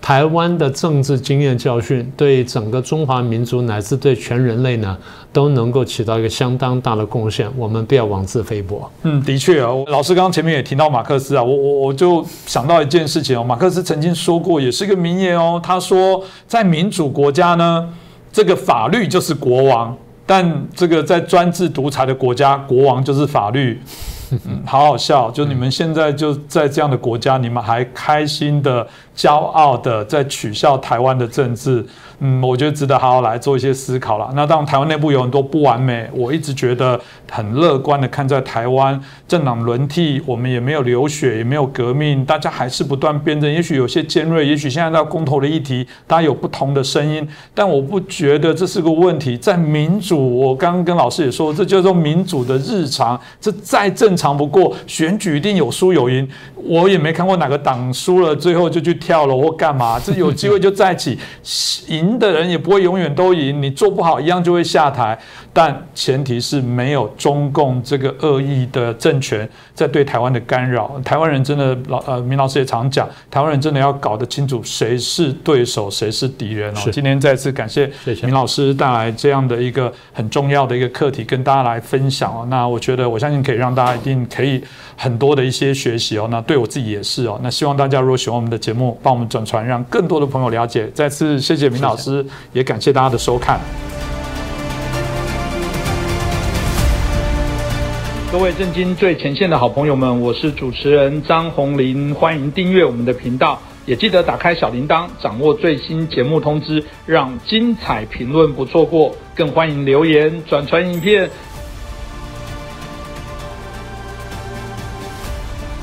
台湾的政治经验教训对整个中华民族乃至对全人类呢都能够起到一个相当大的贡献。我们不要妄自菲薄。嗯，的确啊，老师刚刚前面也提到马克思啊，我我我就想到一件事情哦，马克思曾经说过，也是一个名言哦，他说在民主国家呢，这个法律就是国王。但这个在专制独裁的国家，国王就是法律，嗯，好好笑。就你们现在就在这样的国家，你们还开心的、骄傲的在取笑台湾的政治。嗯，我觉得值得好好来做一些思考了。那当然，台湾内部有很多不完美，我一直觉得很乐观的看在台湾政党轮替，我们也没有流血，也没有革命，大家还是不断辩证。也许有些尖锐，也许现在到公投的议题，大家有不同的声音，但我不觉得这是个问题。在民主，我刚刚跟老师也说，这叫做民主的日常，这再正常不过。选举一定有输有赢，我也没看过哪个党输了最后就去跳楼或干嘛，<laughs> 这有机会就在一起赢。赢的人也不会永远都赢，你做不好一样就会下台。但前提是没有中共这个恶意的政权在对台湾的干扰。台湾人真的老呃，明老师也常讲，台湾人真的要搞得清楚谁是对手，谁是敌人哦。今天再次感谢明老师带来这样的一个很重要的一个课题，跟大家来分享哦。那我觉得我相信可以让大家一定可以很多的一些学习哦。那对我自己也是哦。那希望大家如果喜欢我们的节目，帮我们转传，让更多的朋友了解。再次谢谢明老师，也感谢大家的收看。各位震惊最前线的好朋友们，我是主持人张宏林，欢迎订阅我们的频道，也记得打开小铃铛，掌握最新节目通知，让精彩评论不错过，更欢迎留言转传影片。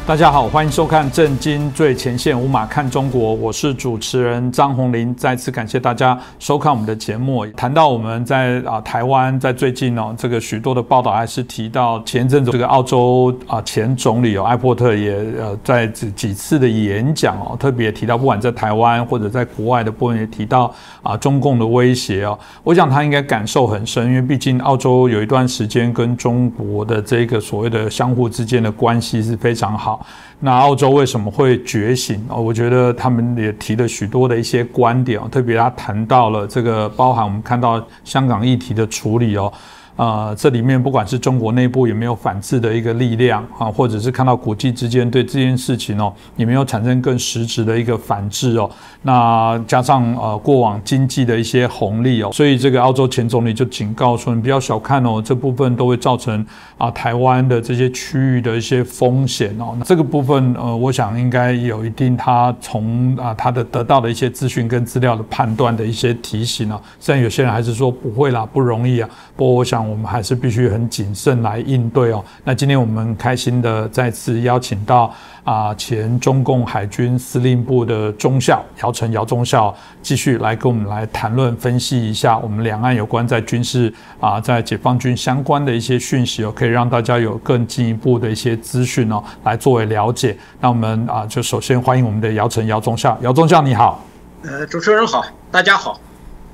大家好，欢迎收看《震惊最前线》，无马看中国，我是主持人张宏林。再次感谢大家收看我们的节目。谈到我们在啊台湾，在最近哦，这个许多的报道还是提到前阵子这个澳洲啊前总理哦艾伯特也呃在几几次的演讲哦，特别提到不管在台湾或者在国外的部分也提到啊中共的威胁哦。我想他应该感受很深，因为毕竟澳洲有一段时间跟中国的这个所谓的相互之间的关系是非常好。那澳洲为什么会觉醒？哦，我觉得他们也提了许多的一些观点特别他谈到了这个，包含我们看到香港议题的处理哦。呃，这里面不管是中国内部有没有反制的一个力量啊，或者是看到国际之间对这件事情哦，有没有产生更实质的一个反制哦？那加上呃过往经济的一些红利哦，所以这个澳洲前总理就警告说，你不要小看哦，这部分都会造成啊台湾的这些区域的一些风险哦。那这个部分呃，我想应该有一定他从啊他的得到的一些资讯跟资料的判断的一些提醒哦。虽然有些人还是说不会啦，不容易啊，不过我想。我们还是必须很谨慎来应对哦。那今天我们开心的再次邀请到啊前中共海军司令部的中校姚晨姚中校，继续来跟我们来谈论分析一下我们两岸有关在军事啊在解放军相关的一些讯息哦，可以让大家有更进一步的一些资讯哦，来作为了解。那我们啊就首先欢迎我们的姚晨姚中校，姚中校你好。呃，主持人好，大家好。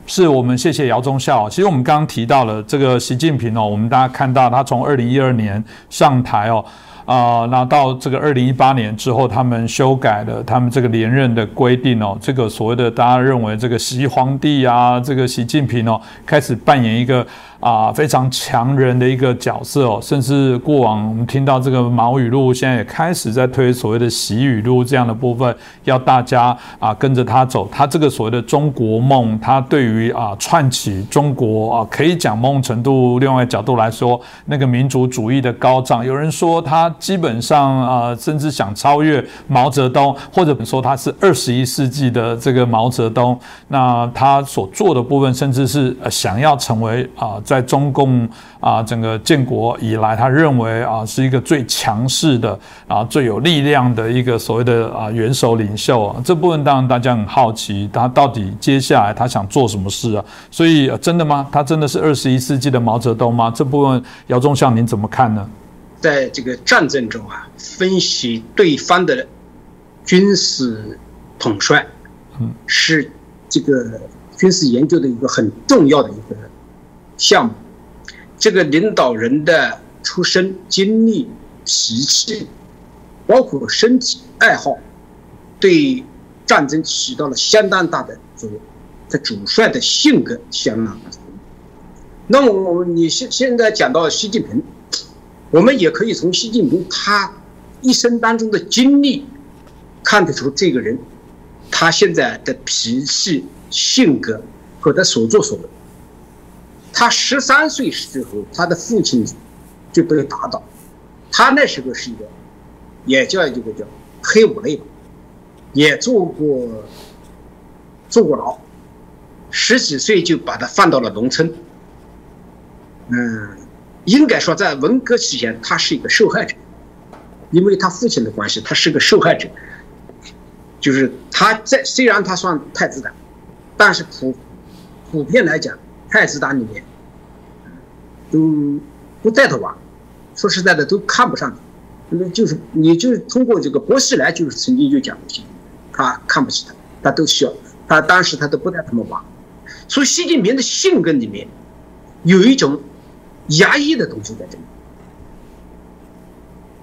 是我们谢谢姚忠孝。其实我们刚刚提到了这个习近平哦，我们大家看到他从二零一二年上台哦，啊，那到这个二零一八年之后，他们修改了他们这个连任的规定哦，这个所谓的大家认为这个习皇帝啊，这个习近平哦，开始扮演一个。啊，非常强人的一个角色哦，甚至过往我们听到这个毛语录，现在也开始在推所谓的习语录这样的部分，要大家啊跟着他走。他这个所谓的中国梦，他对于啊串起中国啊，可以讲梦程度，另外角度来说，那个民族主义的高涨，有人说他基本上啊，甚至想超越毛泽东，或者说他是二十一世纪的这个毛泽东。那他所做的部分，甚至是想要成为啊在中共啊，整个建国以来，他认为啊是一个最强势的啊最有力量的一个所谓的啊元首领袖啊。这部分当然大家很好奇，他到底接下来他想做什么事啊？所以真的吗？他真的是二十一世纪的毛泽东吗？这部分姚忠相您怎么看呢？在这个战争中啊，分析对方的军事统帅，嗯，是这个军事研究的一个很重要的一个。项目，这个领导人的出身、经历、脾气，包括身体爱好，对战争起到了相当大的作用。他主帅的性格相当。那么，我们你现现在讲到习近平，我们也可以从习近平他一生当中的经历看得出这个人他现在的脾气、性格和他所作所为。他十三岁时候，他的父亲就被打倒。他那时候是一个，也叫一个叫黑五类，也做过坐过牢。十几岁就把他放到了农村。嗯，应该说在文革期间，他是一个受害者，因为他父亲的关系，他是个受害者。就是他在虽然他算太子党，但是普普遍来讲。太子党里面，都不带他玩，说实在的都看不上他，那就是你就是通过这个薄熙来就是曾经就讲过，他看不起他，他都笑，他当时他都不带他们玩，所以习近平的性格里面有一种压抑的东西在这里，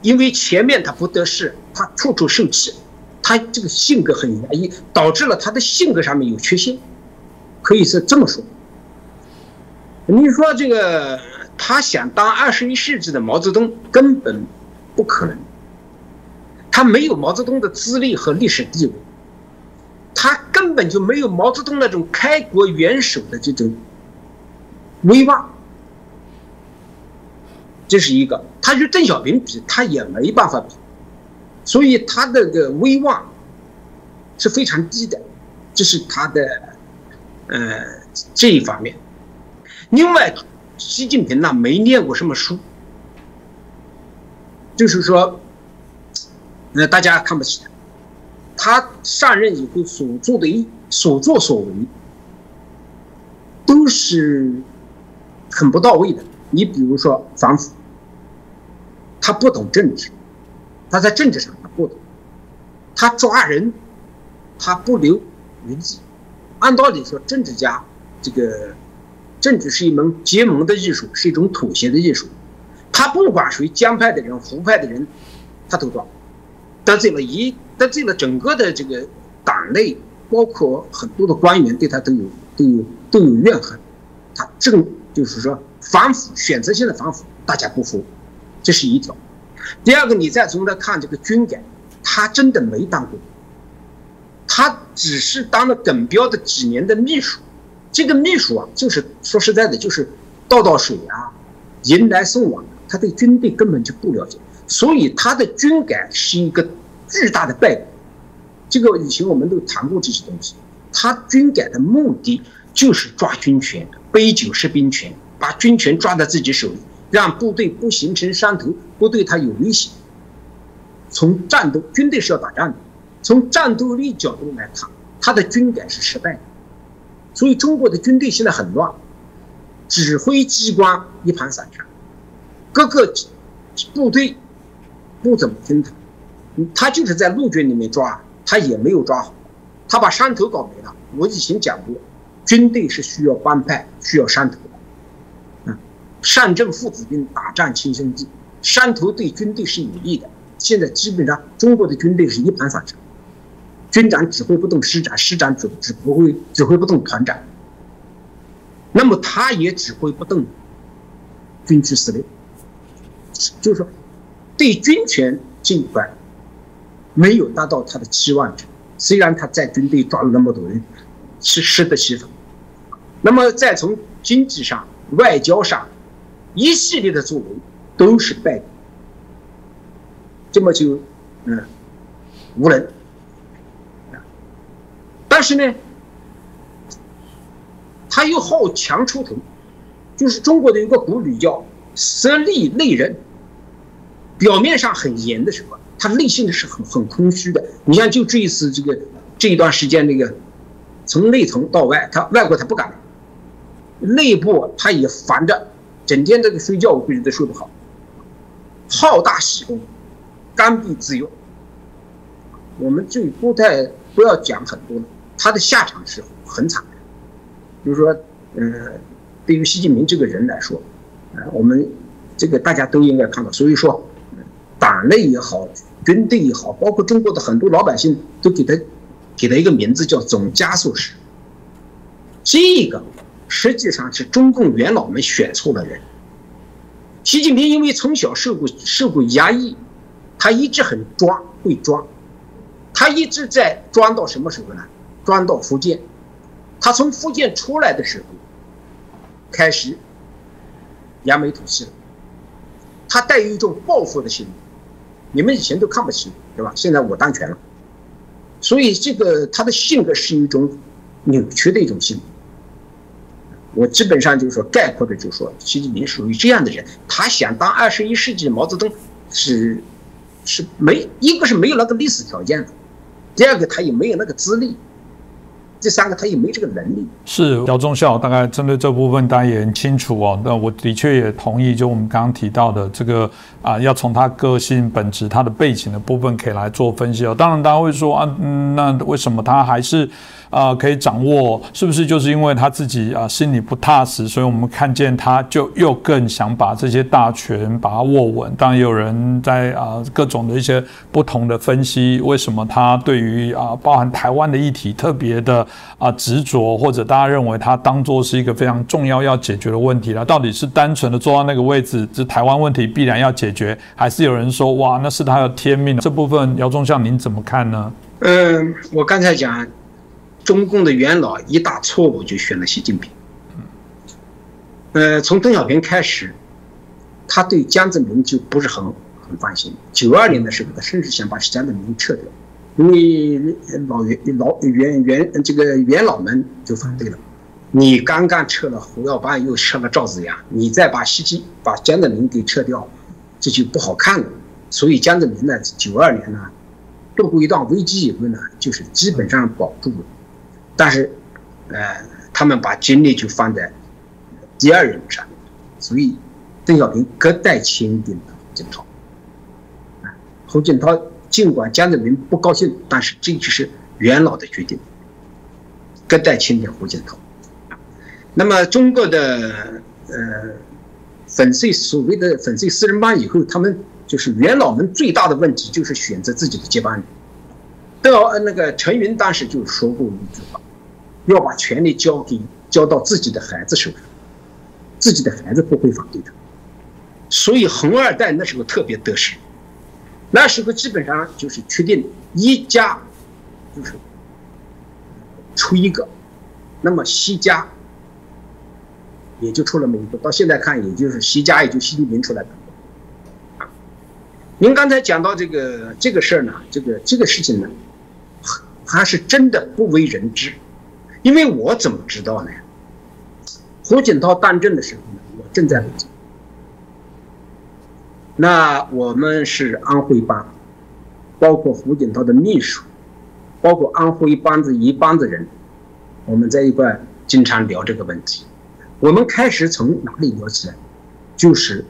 因为前面他不得势，他处处受气，他这个性格很压抑，导致了他的性格上面有缺陷，可以是这么说。你说这个，他想当二十一世纪的毛泽东根本不可能，他没有毛泽东的资历和历史地位，他根本就没有毛泽东那种开国元首的这种威望，这是一个。他与邓小平比，他也没办法比，所以他的个威望是非常低的，这是他的呃这一方面。另外，习近平呢没念过什么书，就是说，呃，大家看不起他。他上任以后所做的一所作所为，都是很不到位的。你比如说反腐，他不懂政治，他在政治上他不懂，他抓人，他不留余地。按道理说，政治家这个。政治是一门结盟的艺术，是一种妥协的艺术。他不管谁江派的人、胡派的人，他都抓，得罪了一得罪了整个的这个党内，包括很多的官员对他都有都有都有怨恨。他正就是说反腐，选择性的反腐，大家不服，这是一条。第二个，你再从他看这个军改，他真的没当过，他只是当了耿彪的几年的秘书。这个秘书啊，就是说实在的，就是倒倒水啊，迎来送往，他对军队根本就不了解，所以他的军改是一个巨大的败笔。这个以前我们都谈过这些东西，他军改的目的就是抓军权，杯酒释兵权，把军权抓在自己手里，让部队不形成山头，不对他有威胁。从战斗，军队是要打仗的，从战斗力角度来看，他的军改是失败的。所以中国的军队现在很乱，指挥机关一盘散沙，各个部队不怎么听他，他就是在陆军里面抓，他也没有抓好，他把山头搞没了。我以前讲过，军队是需要帮派，需要山头的，嗯，上阵父子兵，打仗亲兄弟，山头对军队是有利的。现在基本上中国的军队是一盘散沙，军长指挥不动师长，师长指指挥指挥不动团长，那么他也指挥不动军区司令。就是说，对军权尽管没有达到他的期望值，虽然他在军队抓了那么多人，是适得其反。那么再从经济上、外交上一系列的作为都是败笔，这么就嗯无能。但是呢，他又好强出头，就是中国的有个古语叫“色厉内荏”。表面上很严的时候，他内心是很很空虚的。你像就这一次这个这一段时间，那个从内从到外，他外国他不敢，内部他也烦着，整天这个睡觉我估计都睡不好，好大喜功，刚愎自用。我们就不太不要讲很多，他的下场是很惨的。就是说，嗯，对于习近平这个人来说，啊，我们这个大家都应该看到，所以说。党内也好，军队也好，包括中国的很多老百姓都给他给他一个名字叫“总加速师”。这个实际上是中共元老们选错了人。习近平因为从小受过受过压抑，他一直很装，会装，他一直在装到什么时候呢？装到福建。他从福建出来的时候，开始扬眉吐气了。他带有一种报复的心理。你们以前都看不起，对吧？现在我当权了，所以这个他的性格是一种扭曲的一种性格。我基本上就是说概括的，就是说习近平属于这样的人，他想当二十一世纪毛泽东，是是没一个是没有那个历史条件的，第二个他也没有那个资历。这三个他也没这个能力。是姚忠孝，大概针对这部分大家也很清楚哦。那我的确也同意，就我们刚刚提到的这个啊，要从他个性本质、他的背景的部分可以来做分析哦。当然，大家会说啊，那为什么他还是？啊，可以掌握是不是就是因为他自己啊心里不踏实，所以我们看见他就又更想把这些大权把它握稳。当然，有人在啊各种的一些不同的分析，为什么他对于啊包含台湾的议题特别的啊执着，或者大家认为他当做是一个非常重要要解决的问题了？到底是单纯的坐到那个位置，这台湾问题必然要解决，还是有人说哇那是他的天命？这部分姚忠相您怎么看呢？嗯，我刚才讲。中共的元老一大错误就选了习近平。呃，从邓小平开始，他对江泽民就不是很很放心。九二年的时候，他甚至想把江泽民撤掉，因为老元老元元这个元老们就反对了。你刚刚撤了胡耀邦，又撤了赵紫阳，你再把习近把江泽民给撤掉，这就不好看了。所以江泽民呢，九二年呢，度过一段危机以后呢，就是基本上保住了。但是，呃，他们把精力就放在第二人上，所以邓小平隔代钦定了胡锦涛。胡锦涛尽管江泽民不高兴，但是这就是元老的决定，隔代钦定胡锦涛。那么中国的呃粉碎所谓的粉碎四人帮以后，他们就是元老们最大的问题就是选择自己的接班人。邓小那个陈云当时就说过一句话。要把权力交给交到自己的孩子手上，自己的孩子不会反对的。所以红二代那时候特别得势，那时候基本上就是确定一家就是出一个，那么西家也就出了那么一个。到现在看，也就是西家也就习近平出来的。您刚才讲到这个这个事儿呢，这个这个事情呢，还是真的不为人知。因为我怎么知道呢？胡锦涛当政的时候呢，我正在北京。那我们是安徽帮，包括胡锦涛的秘书，包括安徽帮子一帮子人，我们在一块经常聊这个问题。我们开始从哪里聊起来？就是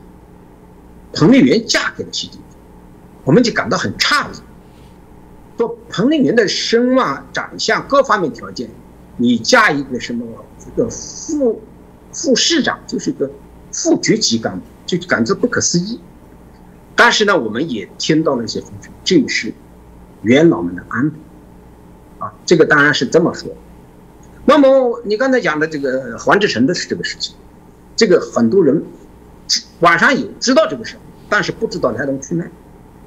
彭丽媛嫁给了习近平，我们就感到很诧异，说彭丽媛的声望、长相各方面条件。你加一个什么这个副副市长，就是一个副局级干部，就感觉不可思议。但是呢，我们也听到了一些风声，这是元老们的安排啊。这个当然是这么说。那么你刚才讲的这个黄志成的是这个事情，这个很多人网上有知道这个事，但是不知道来龙去脉。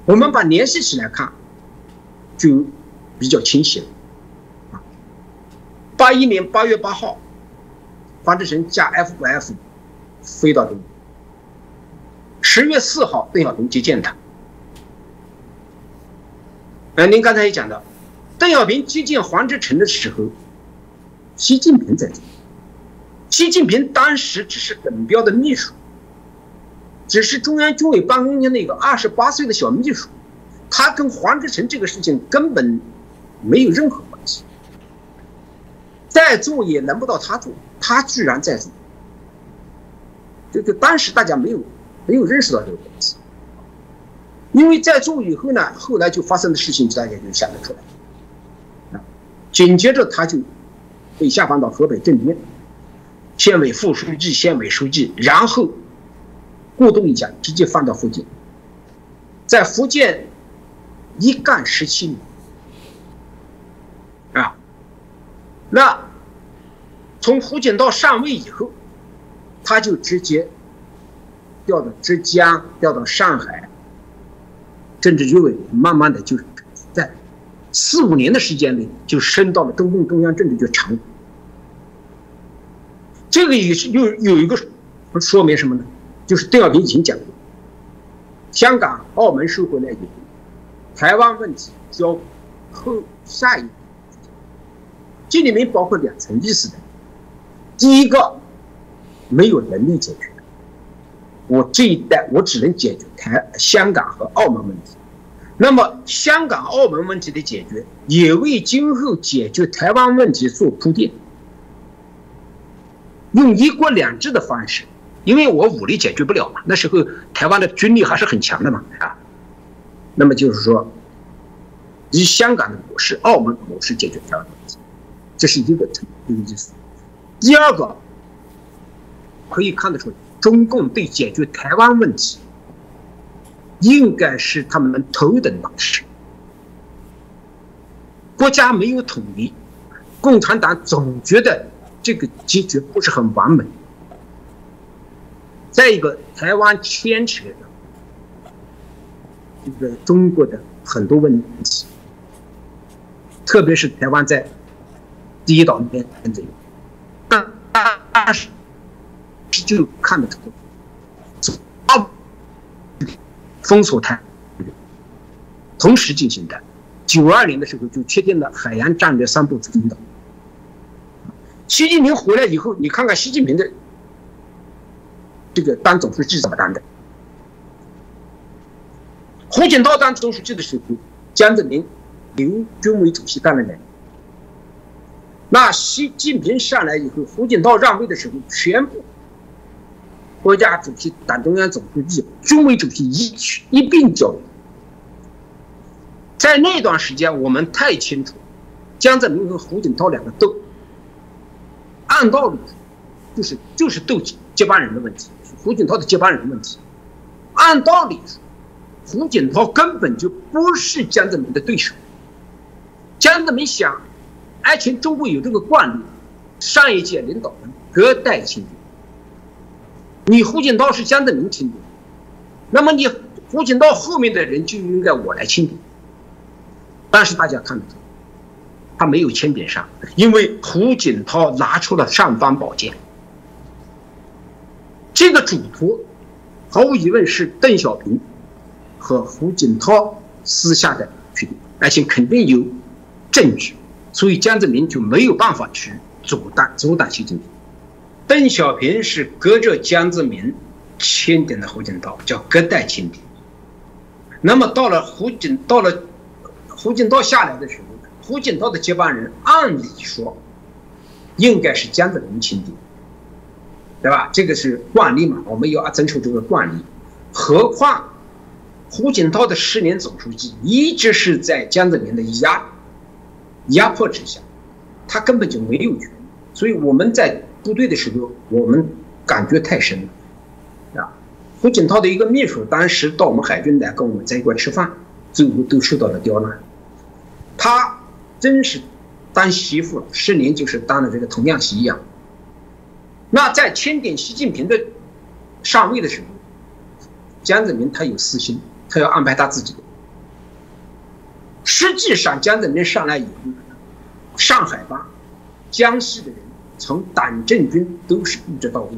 我们把联系起来看，就比较清晰了。八一年八月八号，黄志成驾 F 五 F 飞到中国。十月四号，邓小平接见他。呃，您刚才也讲到，邓小平接见黄志成的时候。习近平在这，习近平当时只是耿彪的秘书，只是中央军委办公厅的一个二十八岁的小秘书，他跟黄志成这个事情根本没有任何再做，也轮不到他做，他居然在做，这个当时大家没有没有认识到这个关系，因为在做以后呢，后来就发生的事情，大家就想得出来，紧接着他就。被下放到河北正定，县委副书记、县委书记，然后过渡一下，直接放到福建，在福建一干十七年，啊，那从胡锦涛上位以后，他就直接调到浙江，调到上海，政治局委，慢慢的就在。四五年的时间里，就升到了中共中央政治局常委。这个也是又有一个说明什么呢？就是邓小平已经讲过，香港、澳门收回来以后，台湾问题交后下一步。这里面包括两层意思的。第一个，没有能力解决，我这一代我只能解决台香港和澳门问题。那么，香港、澳门问题的解决，也为今后解决台湾问题做铺垫。用一国两制的方式，因为我武力解决不了嘛，那时候台湾的军力还是很强的嘛，啊。那么就是说，以香港的模式、澳门模式解决台湾问题，这是一个层一个意思。第二个，可以看得出，中共对解决台湾问题。应该是他们头等大事。国家没有统一，共产党总觉得这个结局不是很完美。再一个，台湾牵扯的这个中国的很多问题，特别是台湾在第一岛链这里，但但是就看得出。封锁台，同时进行的。九二年的时候就确定了海洋战略三步走领导。习近平回来以后，你看看习近平的这个当总书记怎么当的？胡锦涛当总书记的时候，江泽民刘军委主席干了两年。那习近平上来以后，胡锦涛让位的时候，全部。国家主席、党中央总书记、军委主席一去一并交。在那段时间，我们太清楚，江泽民和胡锦涛两个斗，按道理就是就是斗接班人的问题，胡锦涛的接班人问题。按道理说，胡锦涛根本就不是江泽民的对手。江泽民想，而且中国有这个惯例，上一届领导人隔代亲。你胡锦涛是江泽民钦点，那么你胡锦涛后面的人就应该我来钦点。但是大家看得出，他没有钦点上，因为胡锦涛拿出了尚方宝剑。这个主图，毫无疑问是邓小平和胡锦涛私下的决定，而且肯定有证据，所以江泽民就没有办法去阻挡阻挡习近平。邓小平是隔着江泽民钦点的胡锦涛，叫隔代钦点。那么到了胡锦，到了胡锦涛下来的时候，胡锦涛的接班人按理说应该是江泽民钦点，对吧？这个是惯例嘛，我们要遵守这个惯例。何况胡锦涛的十年总书记一直是在江泽民的压压迫之下，他根本就没有权，所以我们在。部队的时候，我们感觉太深了，啊，胡锦涛的一个秘书，当时到我们海军来跟我们在一块吃饭，最后都受到了刁难。他真是当媳妇了，十年就是当了这个童养媳一样。那在钦点习近平的上位的时候，江泽民他有私心，他要安排他自己。实际上，江泽民上来以后，上海吧，江西的人从党政军都是一直到位，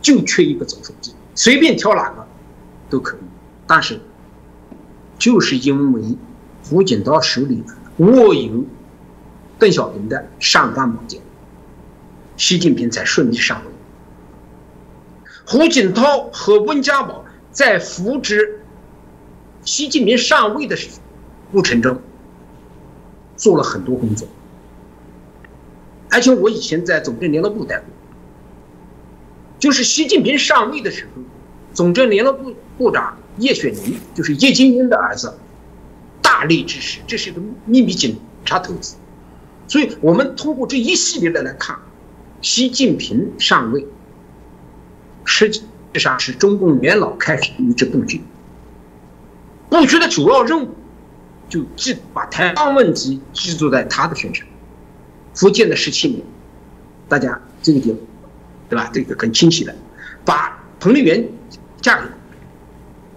就缺一个总书记。随便挑哪个都可以，但是就是因为胡锦涛手里握有邓小平的尚方宝剑，习近平才顺利上位。胡锦涛和温家宝在扶植习近平上位的时候过程中做了很多工作，而且我以前在总政联络部待过。就是习近平上位的时候，总政联络部部长叶选宁，就是叶剑英的儿子，大力支持，这是一个秘密警察投资。所以我们通过这一系列的来看，习近平上位，实际上是中共元老开始一支布局。布局的主要任务，就记把台湾问题记住在他的身上。福建的十七年，大家这个地方。对吧？这个很清晰的，把彭丽媛嫁给，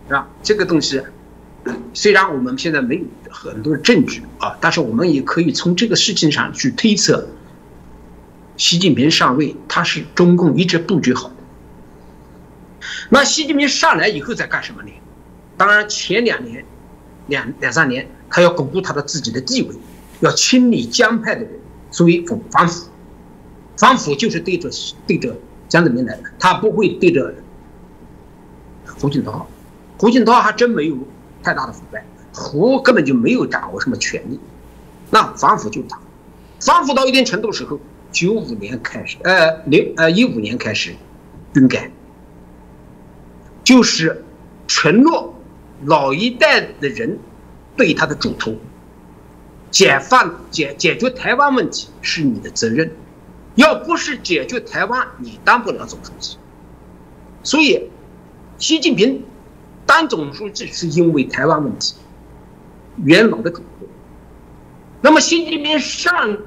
是吧？这个东西，虽然我们现在没有很多证据啊，但是我们也可以从这个事情上去推测，习近平上位，他是中共一直布局好的。那习近平上来以后在干什么呢？当然前两年，两两三年，他要巩固他的自己的地位，要清理江派的人，所以反反腐。反腐就是对着对着江泽民来的，他不会对着胡锦涛。胡锦涛还真没有太大的腐败，胡根本就没有掌握什么权力，那反腐就打。反腐到一定程度时候，九五年开始，呃，零呃一五年开始军改，就是承诺老一代的人对他的嘱托，解放解解决台湾问题是你的责任。要不是解决台湾，你当不了总书记。所以，习近平当总书记是因为台湾问题，元老的嘱托。那么，习近平上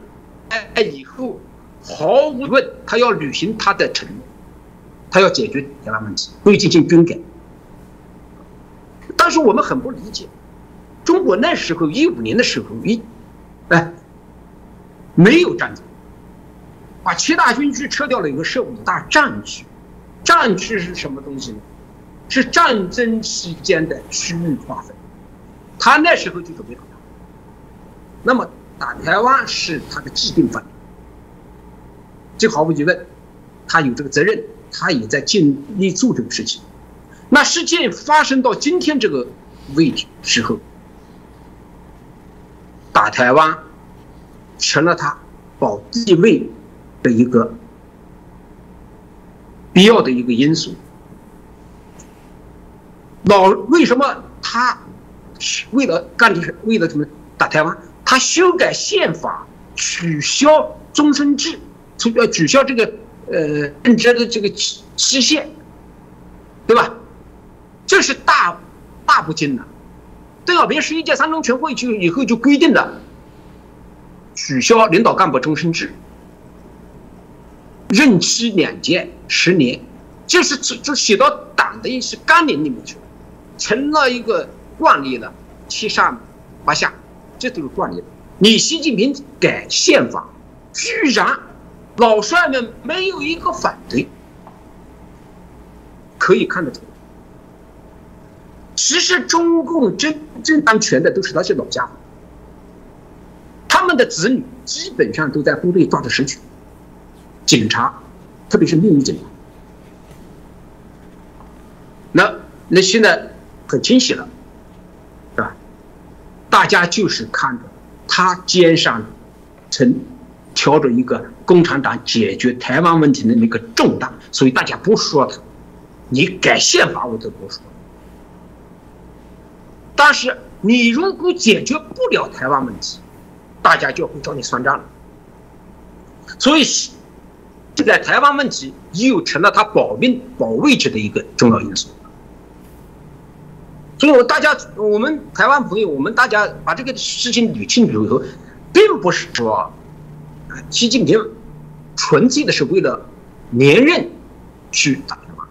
台以后，毫无疑问，他要履行他的承诺，他要解决台湾问题，会进行军改。但是我们很不理解，中国那时候一五年的时候，一哎没有战争。把七大军区撤掉了，以后设五大战区，战区是什么东西呢？是战争期间的区域划分。他那时候就准备打台湾，那么打台湾是他的既定范围，这毫无疑问，他有这个责任，他也在尽力做这个事情。那事件发生到今天这个位置时候，打台湾成了他保地位。的一个必要的一个因素。老为什么他为了干这事，为了什么打台湾？他修改宪法，取消终身制，取要取消这个呃任职的这个期期限，对吧？这是大大不敬的。邓小平十一届三中全会就以后就规定了，取消领导干部终身制。任期两届十年，这是这这写到党的一些纲领里面去了，成了一个惯例了，七上八下，这都是惯例了。你习近平改宪法，居然老帅们没有一个反对，可以看得出来。其实中共真正当权的都是那些老家伙，他们的子女基本上都在部队抓着实权。警察，特别是秘密警察，那那现在很清晰了，是吧？大家就是看着他肩上承挑着一个共产党解决台湾问题的那个重担，所以大家不说他，你改宪法我都不说。但是你如果解决不了台湾问题，大家就会找你算账了。所以。现在台湾问题又成了他保命保位置的一个重要因素。所以，我大家，我们台湾朋友，我们大家把这个事情捋清楚以后，并不是说，习近平纯粹的是为了连任去打台湾，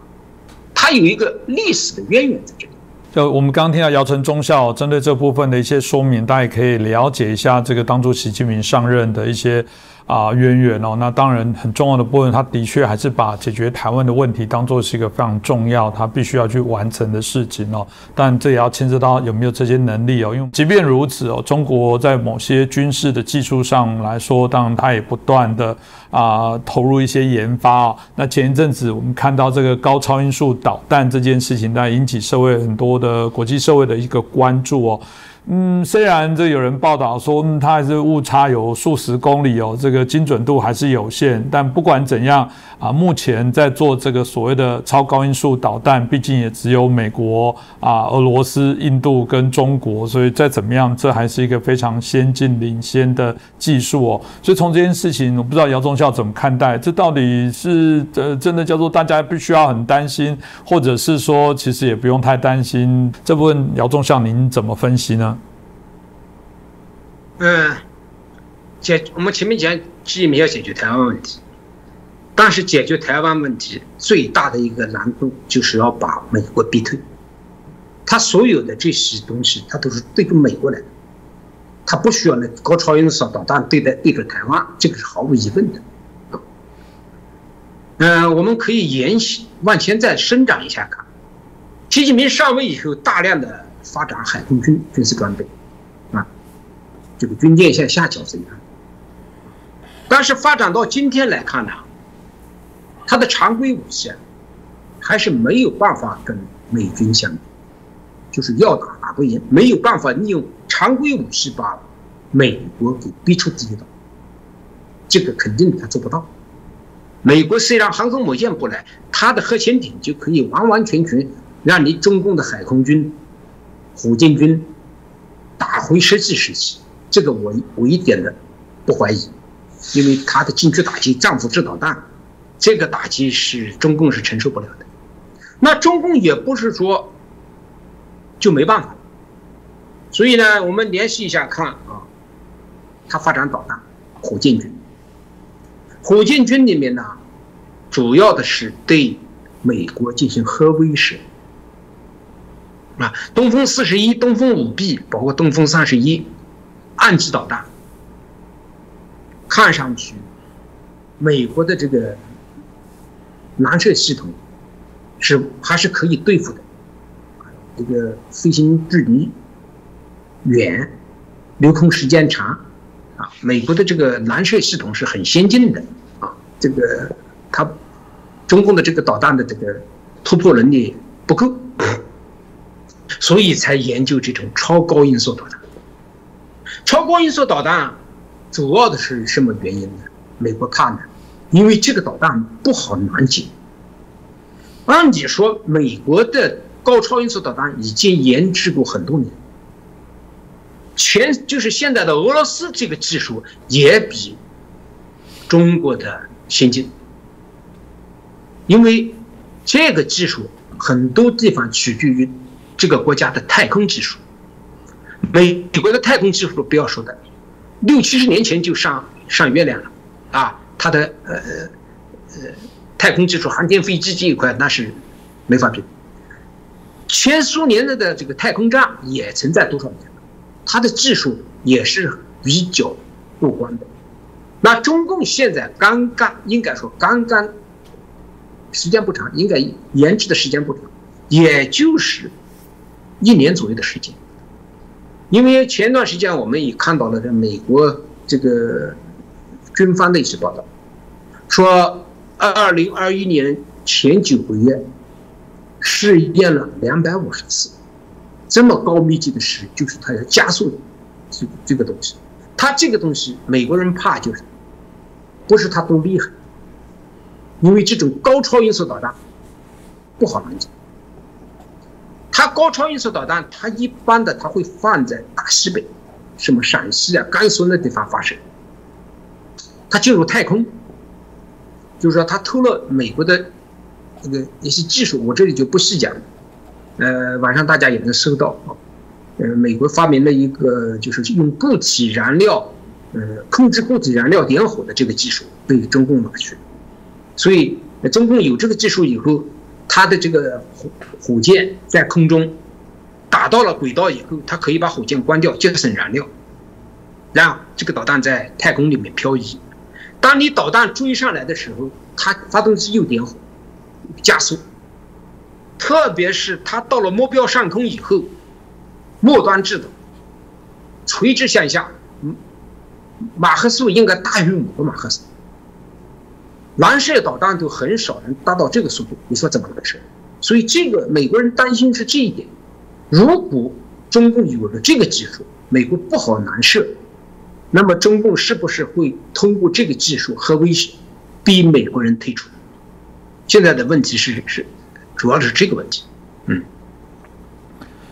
他有一个历史的渊源在这里。就我们刚刚听到姚晨中校针对这部分的一些说明，大家也可以了解一下这个当初习近平上任的一些。啊，渊源哦，那当然很重要的部分，他的确还是把解决台湾的问题当做是一个非常重要，他必须要去完成的事情哦。但这也要牵涉到有没有这些能力哦。因为即便如此哦，中国在某些军事的技术上来说，当然他也不断的啊投入一些研发哦。那前一阵子我们看到这个高超音速导弹这件事情，在引起社会很多的国际社会的一个关注哦。嗯，虽然这有人报道说嗯它还是误差有数十公里哦，这个精准度还是有限。但不管怎样啊，目前在做这个所谓的超高音速导弹，毕竟也只有美国啊、俄罗斯、印度跟中国，所以再怎么样，这还是一个非常先进领先的技术哦。所以从这件事情，我不知道姚忠孝怎么看待，这到底是呃真的叫做大家必须要很担心，或者是说其实也不用太担心这部分？姚忠孝您怎么分析呢？嗯，解我们前面讲，习近平要解决台湾问题，但是解决台湾问题最大的一个难度就是要把美国逼退。他所有的这些东西，他都是对着美国来的，他不需要那高超音速导弹对待对着台湾，这个是毫无疑问的。嗯，我们可以沿往前再伸展一下看，习近平上位以后，大量的发展海空军军事装备。这个军舰线下饺子一样，但是发展到今天来看呢，它的常规武器，还是没有办法跟美军相比，就是要打打不赢，没有办法利用常规武器把美国给逼出自己岛，这个肯定他做不到。美国虽然航空母舰不来，它的核潜艇就可以完完全全让你中共的海空军、火箭军打回实际时期。这个我我一点的不怀疑，因为他的近距打击战斧制导弹，这个打击是中共是承受不了的。那中共也不是说就没办法，所以呢，我们联系一下看啊，他发展导弹，火箭军，火箭军里面呢，主要的是对美国进行核威慑，啊，东风四十一、东风五 B，包括东风三十一。暗制导弹，看上去，美国的这个拦射系统是还是可以对付的，这个飞行距离远，留空时间长，啊，美国的这个拦射系统是很先进的，啊，这个它中共的这个导弹的这个突破能力不够，所以才研究这种超高音速导弹。超高音速导弹主要的是什么原因呢？美国看呢，因为这个导弹不好拦截。按理说，美国的高超音速导弹已经研制过很多年，全就是现在的俄罗斯这个技术也比中国的先进，因为这个技术很多地方取决于这个国家的太空技术。美国的太空技术不要说的，六七十年前就上上月亮了，啊，它的呃呃太空技术、航天飞机这一块那是没法比。前苏联的的这个太空站也存在多少年了，它的技术也是比较过关的。那中共现在刚刚应该说刚刚时间不长，应该研制的时间不长，也就是一年左右的时间。因为前段时间我们也看到了，这美国这个军方的一些报道，说二零二一年前九个月试验了两百五十次，这么高密集的试，就是它要加速这这个东西。它这个东西美国人怕就是，不是它多厉害，因为这种高超音速导弹不好拦截。它高超音速导弹，它一般的它会放在大西北，什么陕西啊、甘肃那地方发射。它进入太空，就是说它偷了美国的这个一些技术，我这里就不细讲。呃，网上大家也能搜到啊。呃，美国发明了一个就是用固体燃料，呃，控制固体燃料点火的这个技术被中共拿去，所以中共有这个技术以后，它的这个火火箭在空中打到了轨道以后，它可以把火箭关掉，节省燃料，让这个导弹在太空里面漂移。当你导弹追上来的时候，它发动机又点火，加速。特别是它到了目标上空以后，末端制导，垂直向下，马赫数应该大于五个马赫数。蓝射导弹都很少能达到这个速度，你说怎么回事？所以这个美国人担心是这一点。如果中共有了这个技术，美国不好难射。那么中共是不是会通过这个技术和威胁，逼美国人退出？现在的问题是是，主要是这个问题。嗯，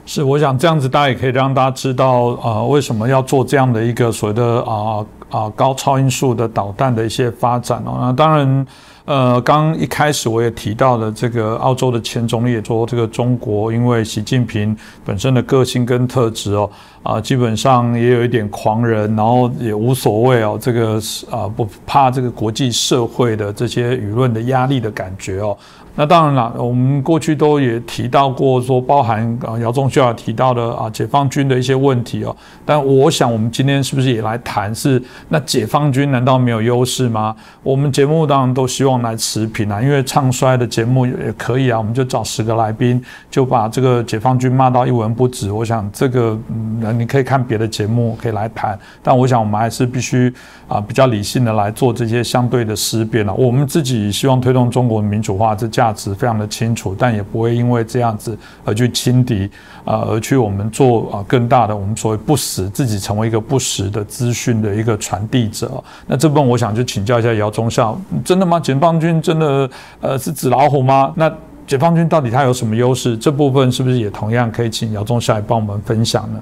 是，我想这样子大家也可以让大家知道啊，为什么要做这样的一个所谓的啊啊高超音速的导弹的一些发展哦。那当然。呃，刚一开始我也提到了这个澳洲的前总理也说，这个中国因为习近平本身的个性跟特质哦，啊，基本上也有一点狂人，然后也无所谓哦，这个啊不怕这个国际社会的这些舆论的压力的感觉哦。那当然了，我们过去都也提到过，说包含啊姚宗孝提到的啊解放军的一些问题哦。但我想，我们今天是不是也来谈是那解放军难道没有优势吗？我们节目当然都希望来持平啊，因为唱衰的节目也可以啊，我们就找十个来宾，就把这个解放军骂到一文不值。我想这个嗯，你可以看别的节目可以来谈，但我想我们还是必须啊比较理性的来做这些相对的思辨了。我们自己希望推动中国民主化这价。值非常的清楚，但也不会因为这样子而去轻敌啊，而去我们做啊更大的我们所谓不实，自己成为一个不实的资讯的一个传递者。那这部分我想就请教一下姚忠孝，真的吗？解放军真的呃是纸老虎吗？那解放军到底它有什么优势？这部分是不是也同样可以请姚忠孝来帮我们分享呢？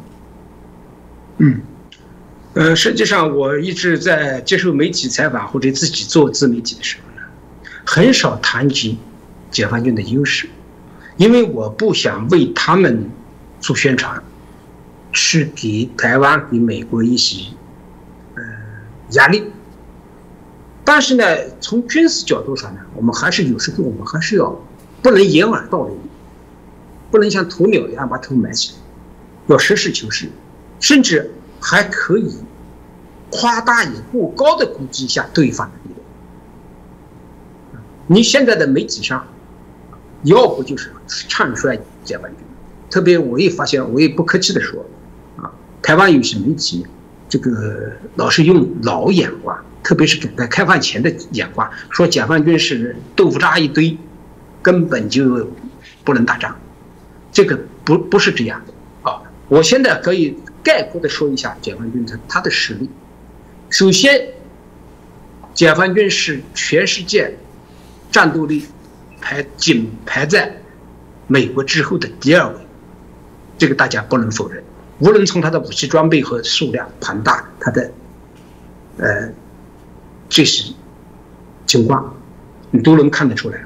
嗯，呃，实际上我一直在接受媒体采访或者自己做自媒体的时候呢，很少谈及。解放军的优势，因为我不想为他们做宣传，去给台湾、给美国一些呃压力。但是呢，从军事角度上呢，我们还是有时候我们还是要不能掩耳盗铃，不能像鸵鸟一样把头埋起来，要实事求是，甚至还可以夸大以过高的估计一下对方的力量。你现在的媒体上。要不就是唱衰解放军，特别我也发现，我也不客气的说，啊，台湾有些媒体，这个老是用老眼光，特别是改革开放前的眼光，说解放军是豆腐渣一堆，根本就不能打仗，这个不不是这样的啊。我现在可以概括的说一下解放军它它的实力。首先，解放军是全世界战斗力。排仅排在美国之后的第二位，这个大家不能否认。无论从它的武器装备和数量庞大，它的呃这些情况，你都能看得出来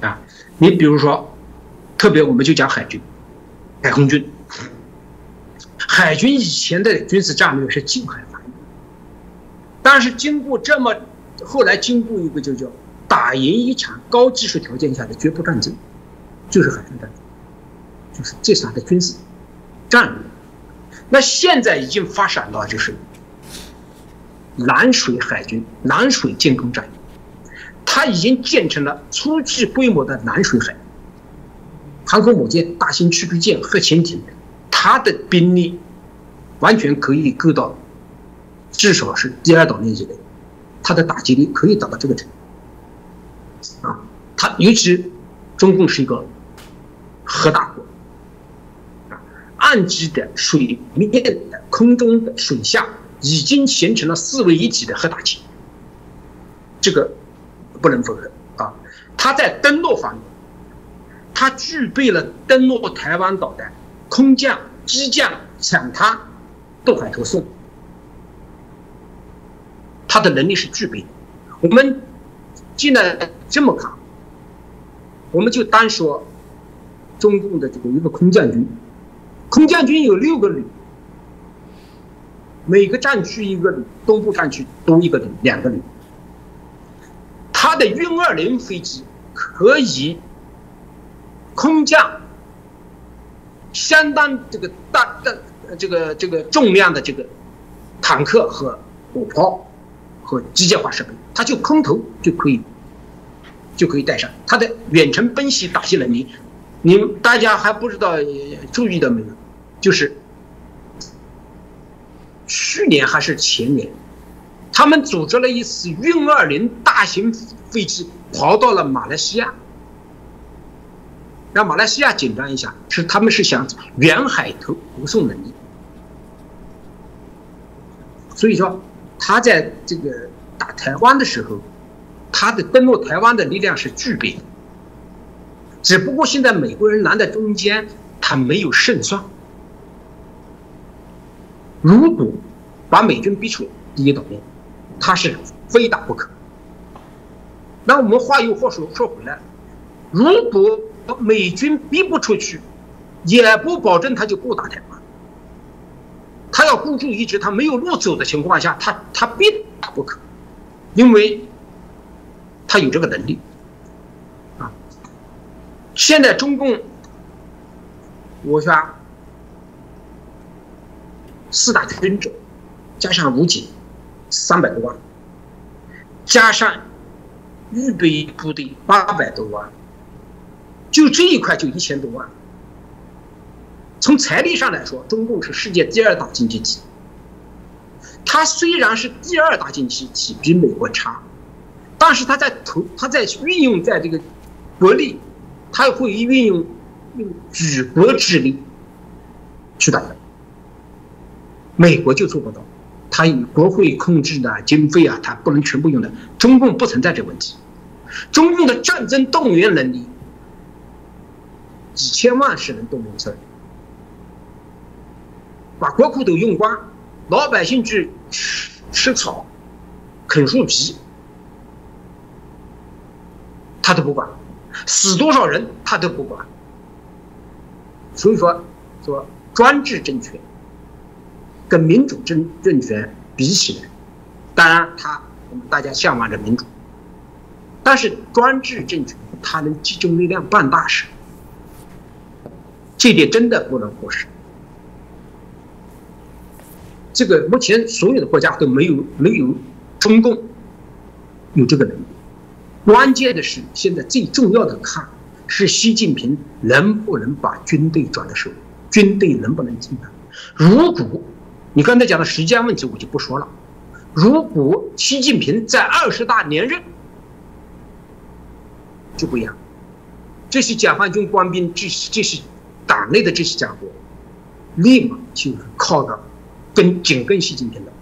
啊。你比如说，特别我们就讲海军、海空军，海军以前的军事战略是近海防御，但是经过这么后来经过一个就叫。打赢一场高技术条件下的局部战争，就是海军战争，就是这是他的军事战略。那现在已经发展到就是南水海军、南水进攻战役，它已经建成了初具规模的南水海，航空母舰、大型驱逐舰、核潜艇，它的兵力完全可以够到至少是第二岛链级的，它的打击力可以达到这个程度。啊，它尤其中共是一个核大国，啊，岸基的、水面的、空中的、水下已经形成了四位一体的核打击，这个不能否认啊。它在登陆方面，它具备了登陆台湾导弹、空降、机降、抢滩、渡海投送，它的能力是具备的。我们既然这么看，我们就单说中共的这个一个空降军，空降军有六个旅，每个战区一个旅，东部战区多一个旅，两个旅。它的运二零飞机可以空降相当这个大的这个这个重量的这个坦克和火炮和机械化设备，它就空投就可以就可以带上。它的远程奔袭打击能力，你们大家还不知道注意到没有？就是去年还是前年。他们组织了一次运二零大型飞机跑到了马来西亚，让马来西亚紧张一下，是他们是想远海投投送能力。所以说，他在这个打台湾的时候，他的登陆台湾的力量是具备的，只不过现在美国人拦在中间，他没有胜算。如果把美军逼出第一岛链。他是非打不可。那我们话又话说说回来，如果美军逼不出去，也不保证他就不打台湾。他要孤注一掷，他没有路走的情况下，他他必打不可，因为他有这个能力。啊，现在中共，我说四大军种加上武警。三百多万，加上预备部队八百多万，就这一块就一千多万。从财力上来说，中共是世界第二大经济体。它虽然是第二大经济体，比美国差，但是他在投，他在运用在这个国力，他会运用用举国之力去打美国就做不到。他以国会控制的经费啊，他不能全部用的。中共不存在这个问题，中共的战争动员能力几千万是能动员出来的，把国库都用光，老百姓去吃吃草、啃树皮，他都不管，死多少人他都不管。所以说，说专制政权。跟民主政政权比起来，当然，他我们大家向往着民主，但是专制政权它能集中力量办大事，这点真的不能忽视。这个目前所有的国家都没有没有中共有这个能力。关键的是，现在最重要的看是习近平能不能把军队抓到手，军队能不能进来？如果你刚才讲的时间问题，我就不说了。如果习近平在二十大连任，就不一样。这些解放军官兵，这些这些党内的这些家伙，立马就靠的跟紧跟习近平的，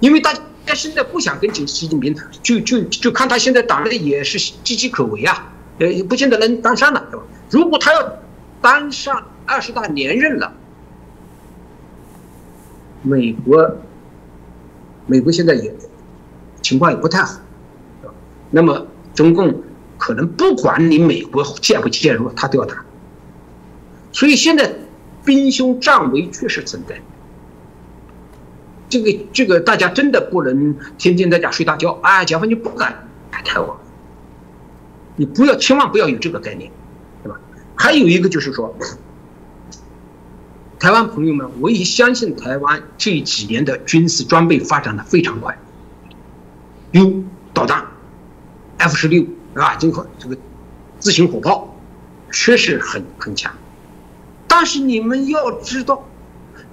因为大家现在不想跟紧习近平，就就就看他现在党内也是岌岌可危啊，呃，不见得能当上了，对吧？如果他要当上二十大连任了。美国，美国现在也情况也不太好，那么中共可能不管你美国介不介入，他都要打。所以现在兵凶战危确实存在。这个这个大家真的不能天天在家睡大觉啊！解放军不敢打台湾，你不要千万不要有这个概念，对吧？还有一个就是说。台湾朋友们，我也相信台湾这几年的军事装备发展的非常快，有导弹，F 十六啊，这个这个自行火炮，确实很很强。但是你们要知道，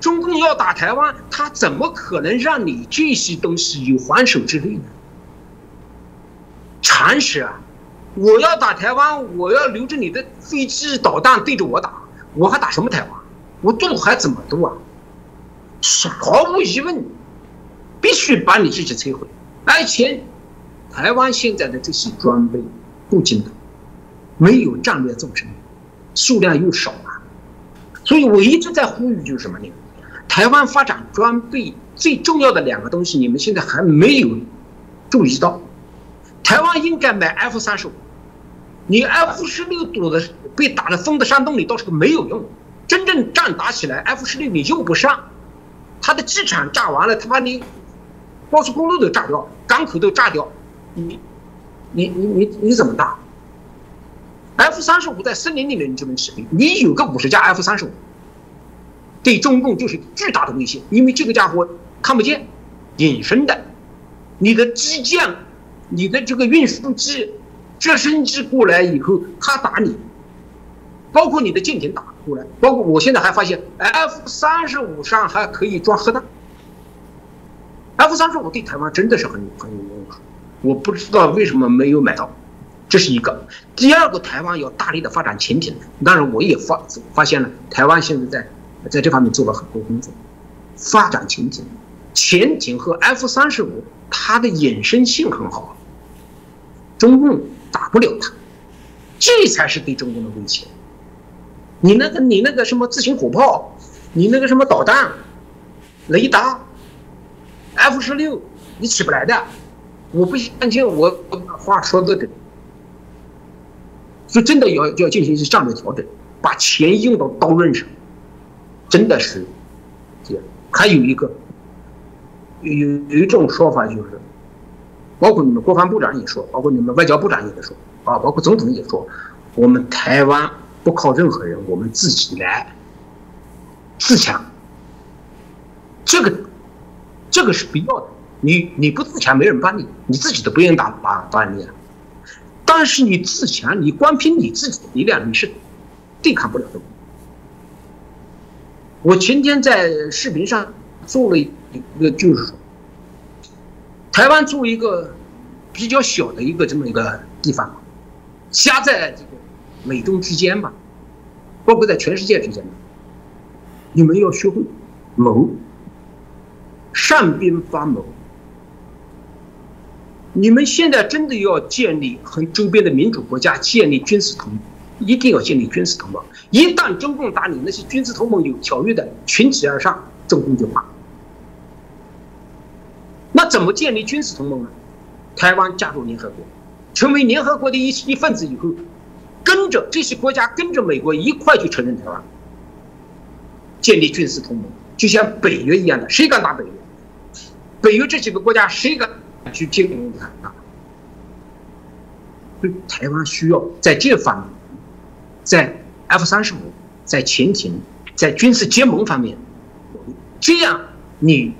中共要打台湾，他怎么可能让你这些东西有还手之力呢？常识啊！我要打台湾，我要留着你的飞机导弹对着我打，我还打什么台湾？我渡还怎么渡啊？是毫无疑问，必须把你这些摧毁。而且，台湾现在的这些装备不精的，没有战略纵深，数量又少啊。所以我一直在呼吁，就是什么呢？台湾发展装备最重要的两个东西，你们现在还没有注意到。台湾应该买 F 三十五，你 F 十六躲的被打的封的山洞里倒是个没有用，真正战打起来，F 十六你用不上，它的机场炸完了，他把你高速公路都炸掉，港口都炸掉，你你你你你怎么打？F 三十五在森林里面你就能起兵，你有个五十架 F 三十五，对中共就是巨大的威胁，因为这个家伙看不见，隐身的，你的机将，你的这个运输机。直升机过来以后，他打你，包括你的舰艇打过来，包括我现在还发现 F 三十五上还可以装核弹。F 三十五对台湾真的是很很有用处！我不知道为什么没有买到，这是一个。第二个，台湾要大力的发展潜艇，当然我也发发现了，台湾现在在在这方面做了很多工作，发展前景，潜艇和 F 三十五它的衍生性很好，中共。打不了他，这才是对中共的威胁。你那个，你那个什么自行火炮，你那个什么导弹、雷达、F 十六，你起不来的。我不相信我把话说的对，所以真的要要进行一些战略调整，把钱用到刀刃上，真的是这样。还有一个，有有一种说法就是。包括你们国防部长也说，包括你们外交部长也在说，啊，包括总统也说，我们台湾不靠任何人，我们自己来自强。这个，这个是必要的。你你不自强，没人帮你，你自己都不愿意打打打你。但是你自强，你光凭你自己的力量，你是对抗不了的。我前天在视频上做了一个，就是说。台湾作为一个比较小的一个这么一个地方，夹在这个美中之间吧，包括在全世界之间，你们要学会谋，善兵发谋。你们现在真的要建立和周边的民主国家建立军事同盟，一定要建立军事同盟。一旦中共打你，那些军事同盟有条约的群起而上，中共就怕。那怎么建立军事同盟呢？台湾加入联合国，成为联合国的一一份子以后，跟着这些国家跟着美国一块去承认台湾，建立军事同盟，就像北约一样的，谁敢打北约？北约这几个国家谁敢去进攻台湾？所以台湾需要在这方面，在 F 三十五、在潜艇、在军事结盟方面，这样你。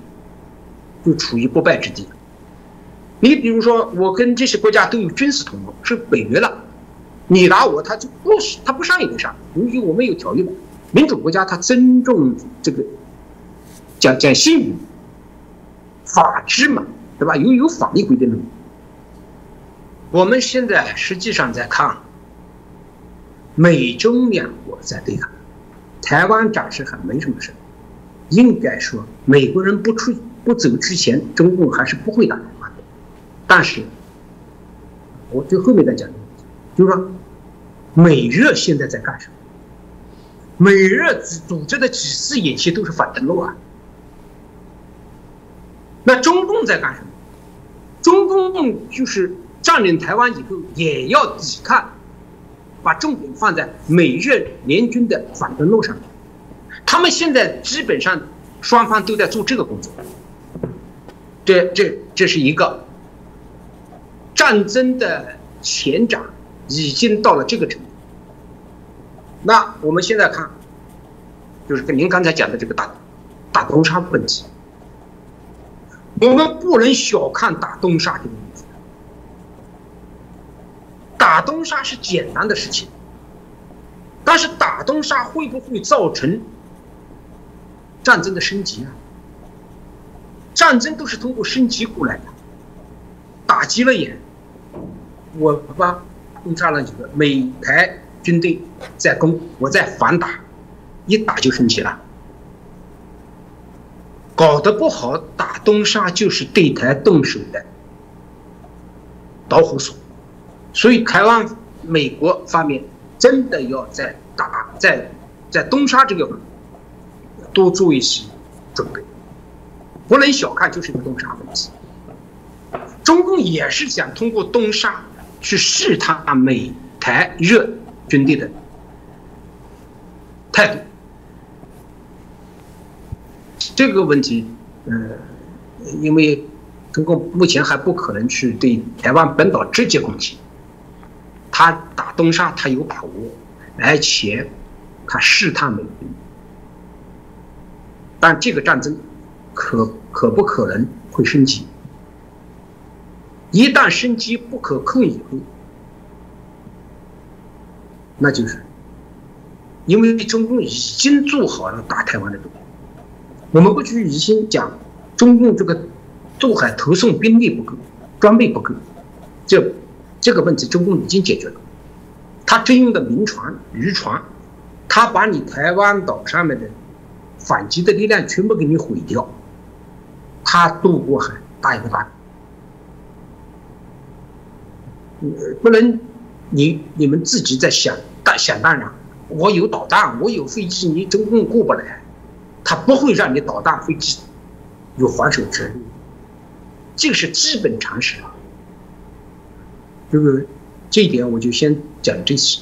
就处于不败之地。你比如说，我跟这些国家都有军事同盟，是北约了。你打我，他就不他不上也得上，因为我们有条约的。民主国家他尊重这个讲讲信誉、法治嘛，对吧？有有法律规定的。我们现在实际上在看美中两国在对抗，台湾暂时还没什么事。应该说，美国人不出。不走之前，中共还是不会打台湾的。但是，我最后面再讲，就是说，美日现在在干什么？美日组织的几次演习都是反登陆啊。那中共在干什么？中共就是占领台湾以后，也要抵抗，把重点放在美日联军的反登陆上。他们现在基本上双方都在做这个工作。这这这是一个战争的前瞻，已经到了这个程度。那我们现在看，就是跟您刚才讲的这个打打东沙问题，我们不能小看打东沙这个问题。打东沙是简单的事情，但是打东沙会不会造成战争的升级啊？战争都是通过升级过来的，打击了也，我把攻杀了几个美台军队在攻，我在反打，一打就升级了，搞得不好，打东沙就是对台动手的导火索，所以台湾美国方面真的要在打在在东沙这个多做一些准备。不能小看，就是一个东沙问题。中共也是想通过东沙去试探美台日军队的态度。这个问题，嗯，因为中共目前还不可能去对台湾本岛直接攻击，他打东沙他有把握，而且他试探美军，但这个战争可可不可能会升级？一旦升级不可控以后，那就是因为中共已经做好了打台湾的准备。我们过去已经讲，中共这个渡海投送兵力不够，装备不够，这这个问题中共已经解决了。他征用的民船、渔船，他把你台湾岛上面的反击的力量全部给你毁掉，他渡过海打一个大。不能，你你们自己在想大想当然，我有导弹，我有飞机，你中共过不来。他不会让你导弹飞机有还手之力，这个是基本常识啊。这个这一点我就先讲这些。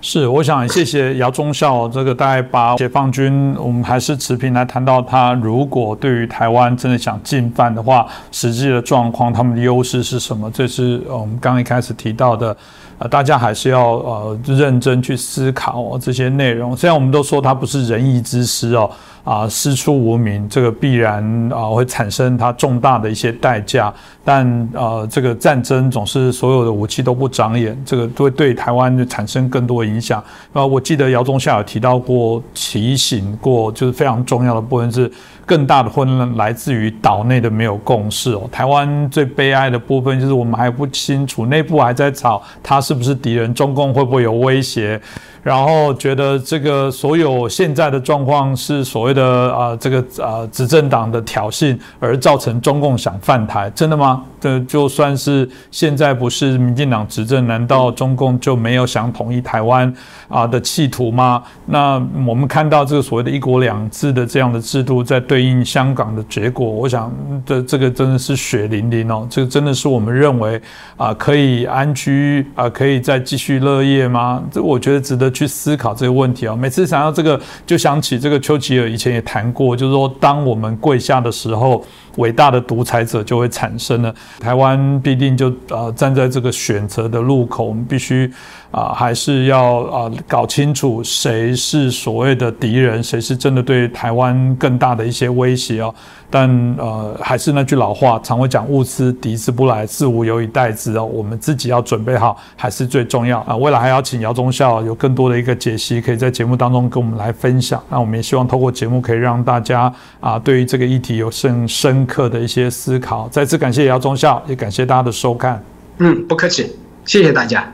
是，我想谢谢姚忠孝，这个大概把解放军，我们还是持平来谈到他，如果对于台湾真的想进犯的话，实际的状况，他们的优势是什么？这是我们刚一开始提到的。呃，大家还是要呃认真去思考哦这些内容。虽然我们都说它不是仁义之师哦，啊师出无名，这个必然啊会产生它重大的一些代价。但呃，这个战争总是所有的武器都不长眼，这个会对台湾产生更多影响。啊，我记得姚宗夏有提到过，提醒过，就是非常重要的部分是。更大的混乱来自于岛内的没有共识哦。台湾最悲哀的部分就是我们还不清楚，内部还在吵他是不是敌人，中共会不会有威胁。然后觉得这个所有现在的状况是所谓的啊这个啊执政党的挑衅，而造成中共想犯台，真的吗？这就算是现在不是民进党执政，难道中共就没有想统一台湾啊的企图吗？那我们看到这个所谓的一国两制的这样的制度，在对应香港的结果，我想这这个真的是血淋淋哦，这个真的是我们认为啊可以安居啊可以再继续乐业吗？这我觉得值得。去思考这个问题啊！每次想到这个，就想起这个丘吉尔以前也谈过，就是说，当我们跪下的时候，伟大的独裁者就会产生了。台湾必定就呃站在这个选择的路口，我们必须啊，还是要啊搞清楚谁是所谓的敌人，谁是真的对台湾更大的一些威胁哦。但呃，还是那句老话，常会讲物资敌之不来，自无有以待之哦。我们自己要准备好，还是最重要啊。未来还要请姚忠孝有更多的一个解析，可以在节目当中跟我们来分享。那我们也希望透过节目，可以让大家啊，对于这个议题有更深课的一些思考。再次感谢姚忠孝，也感谢大家的收看。嗯，不客气，谢谢大家。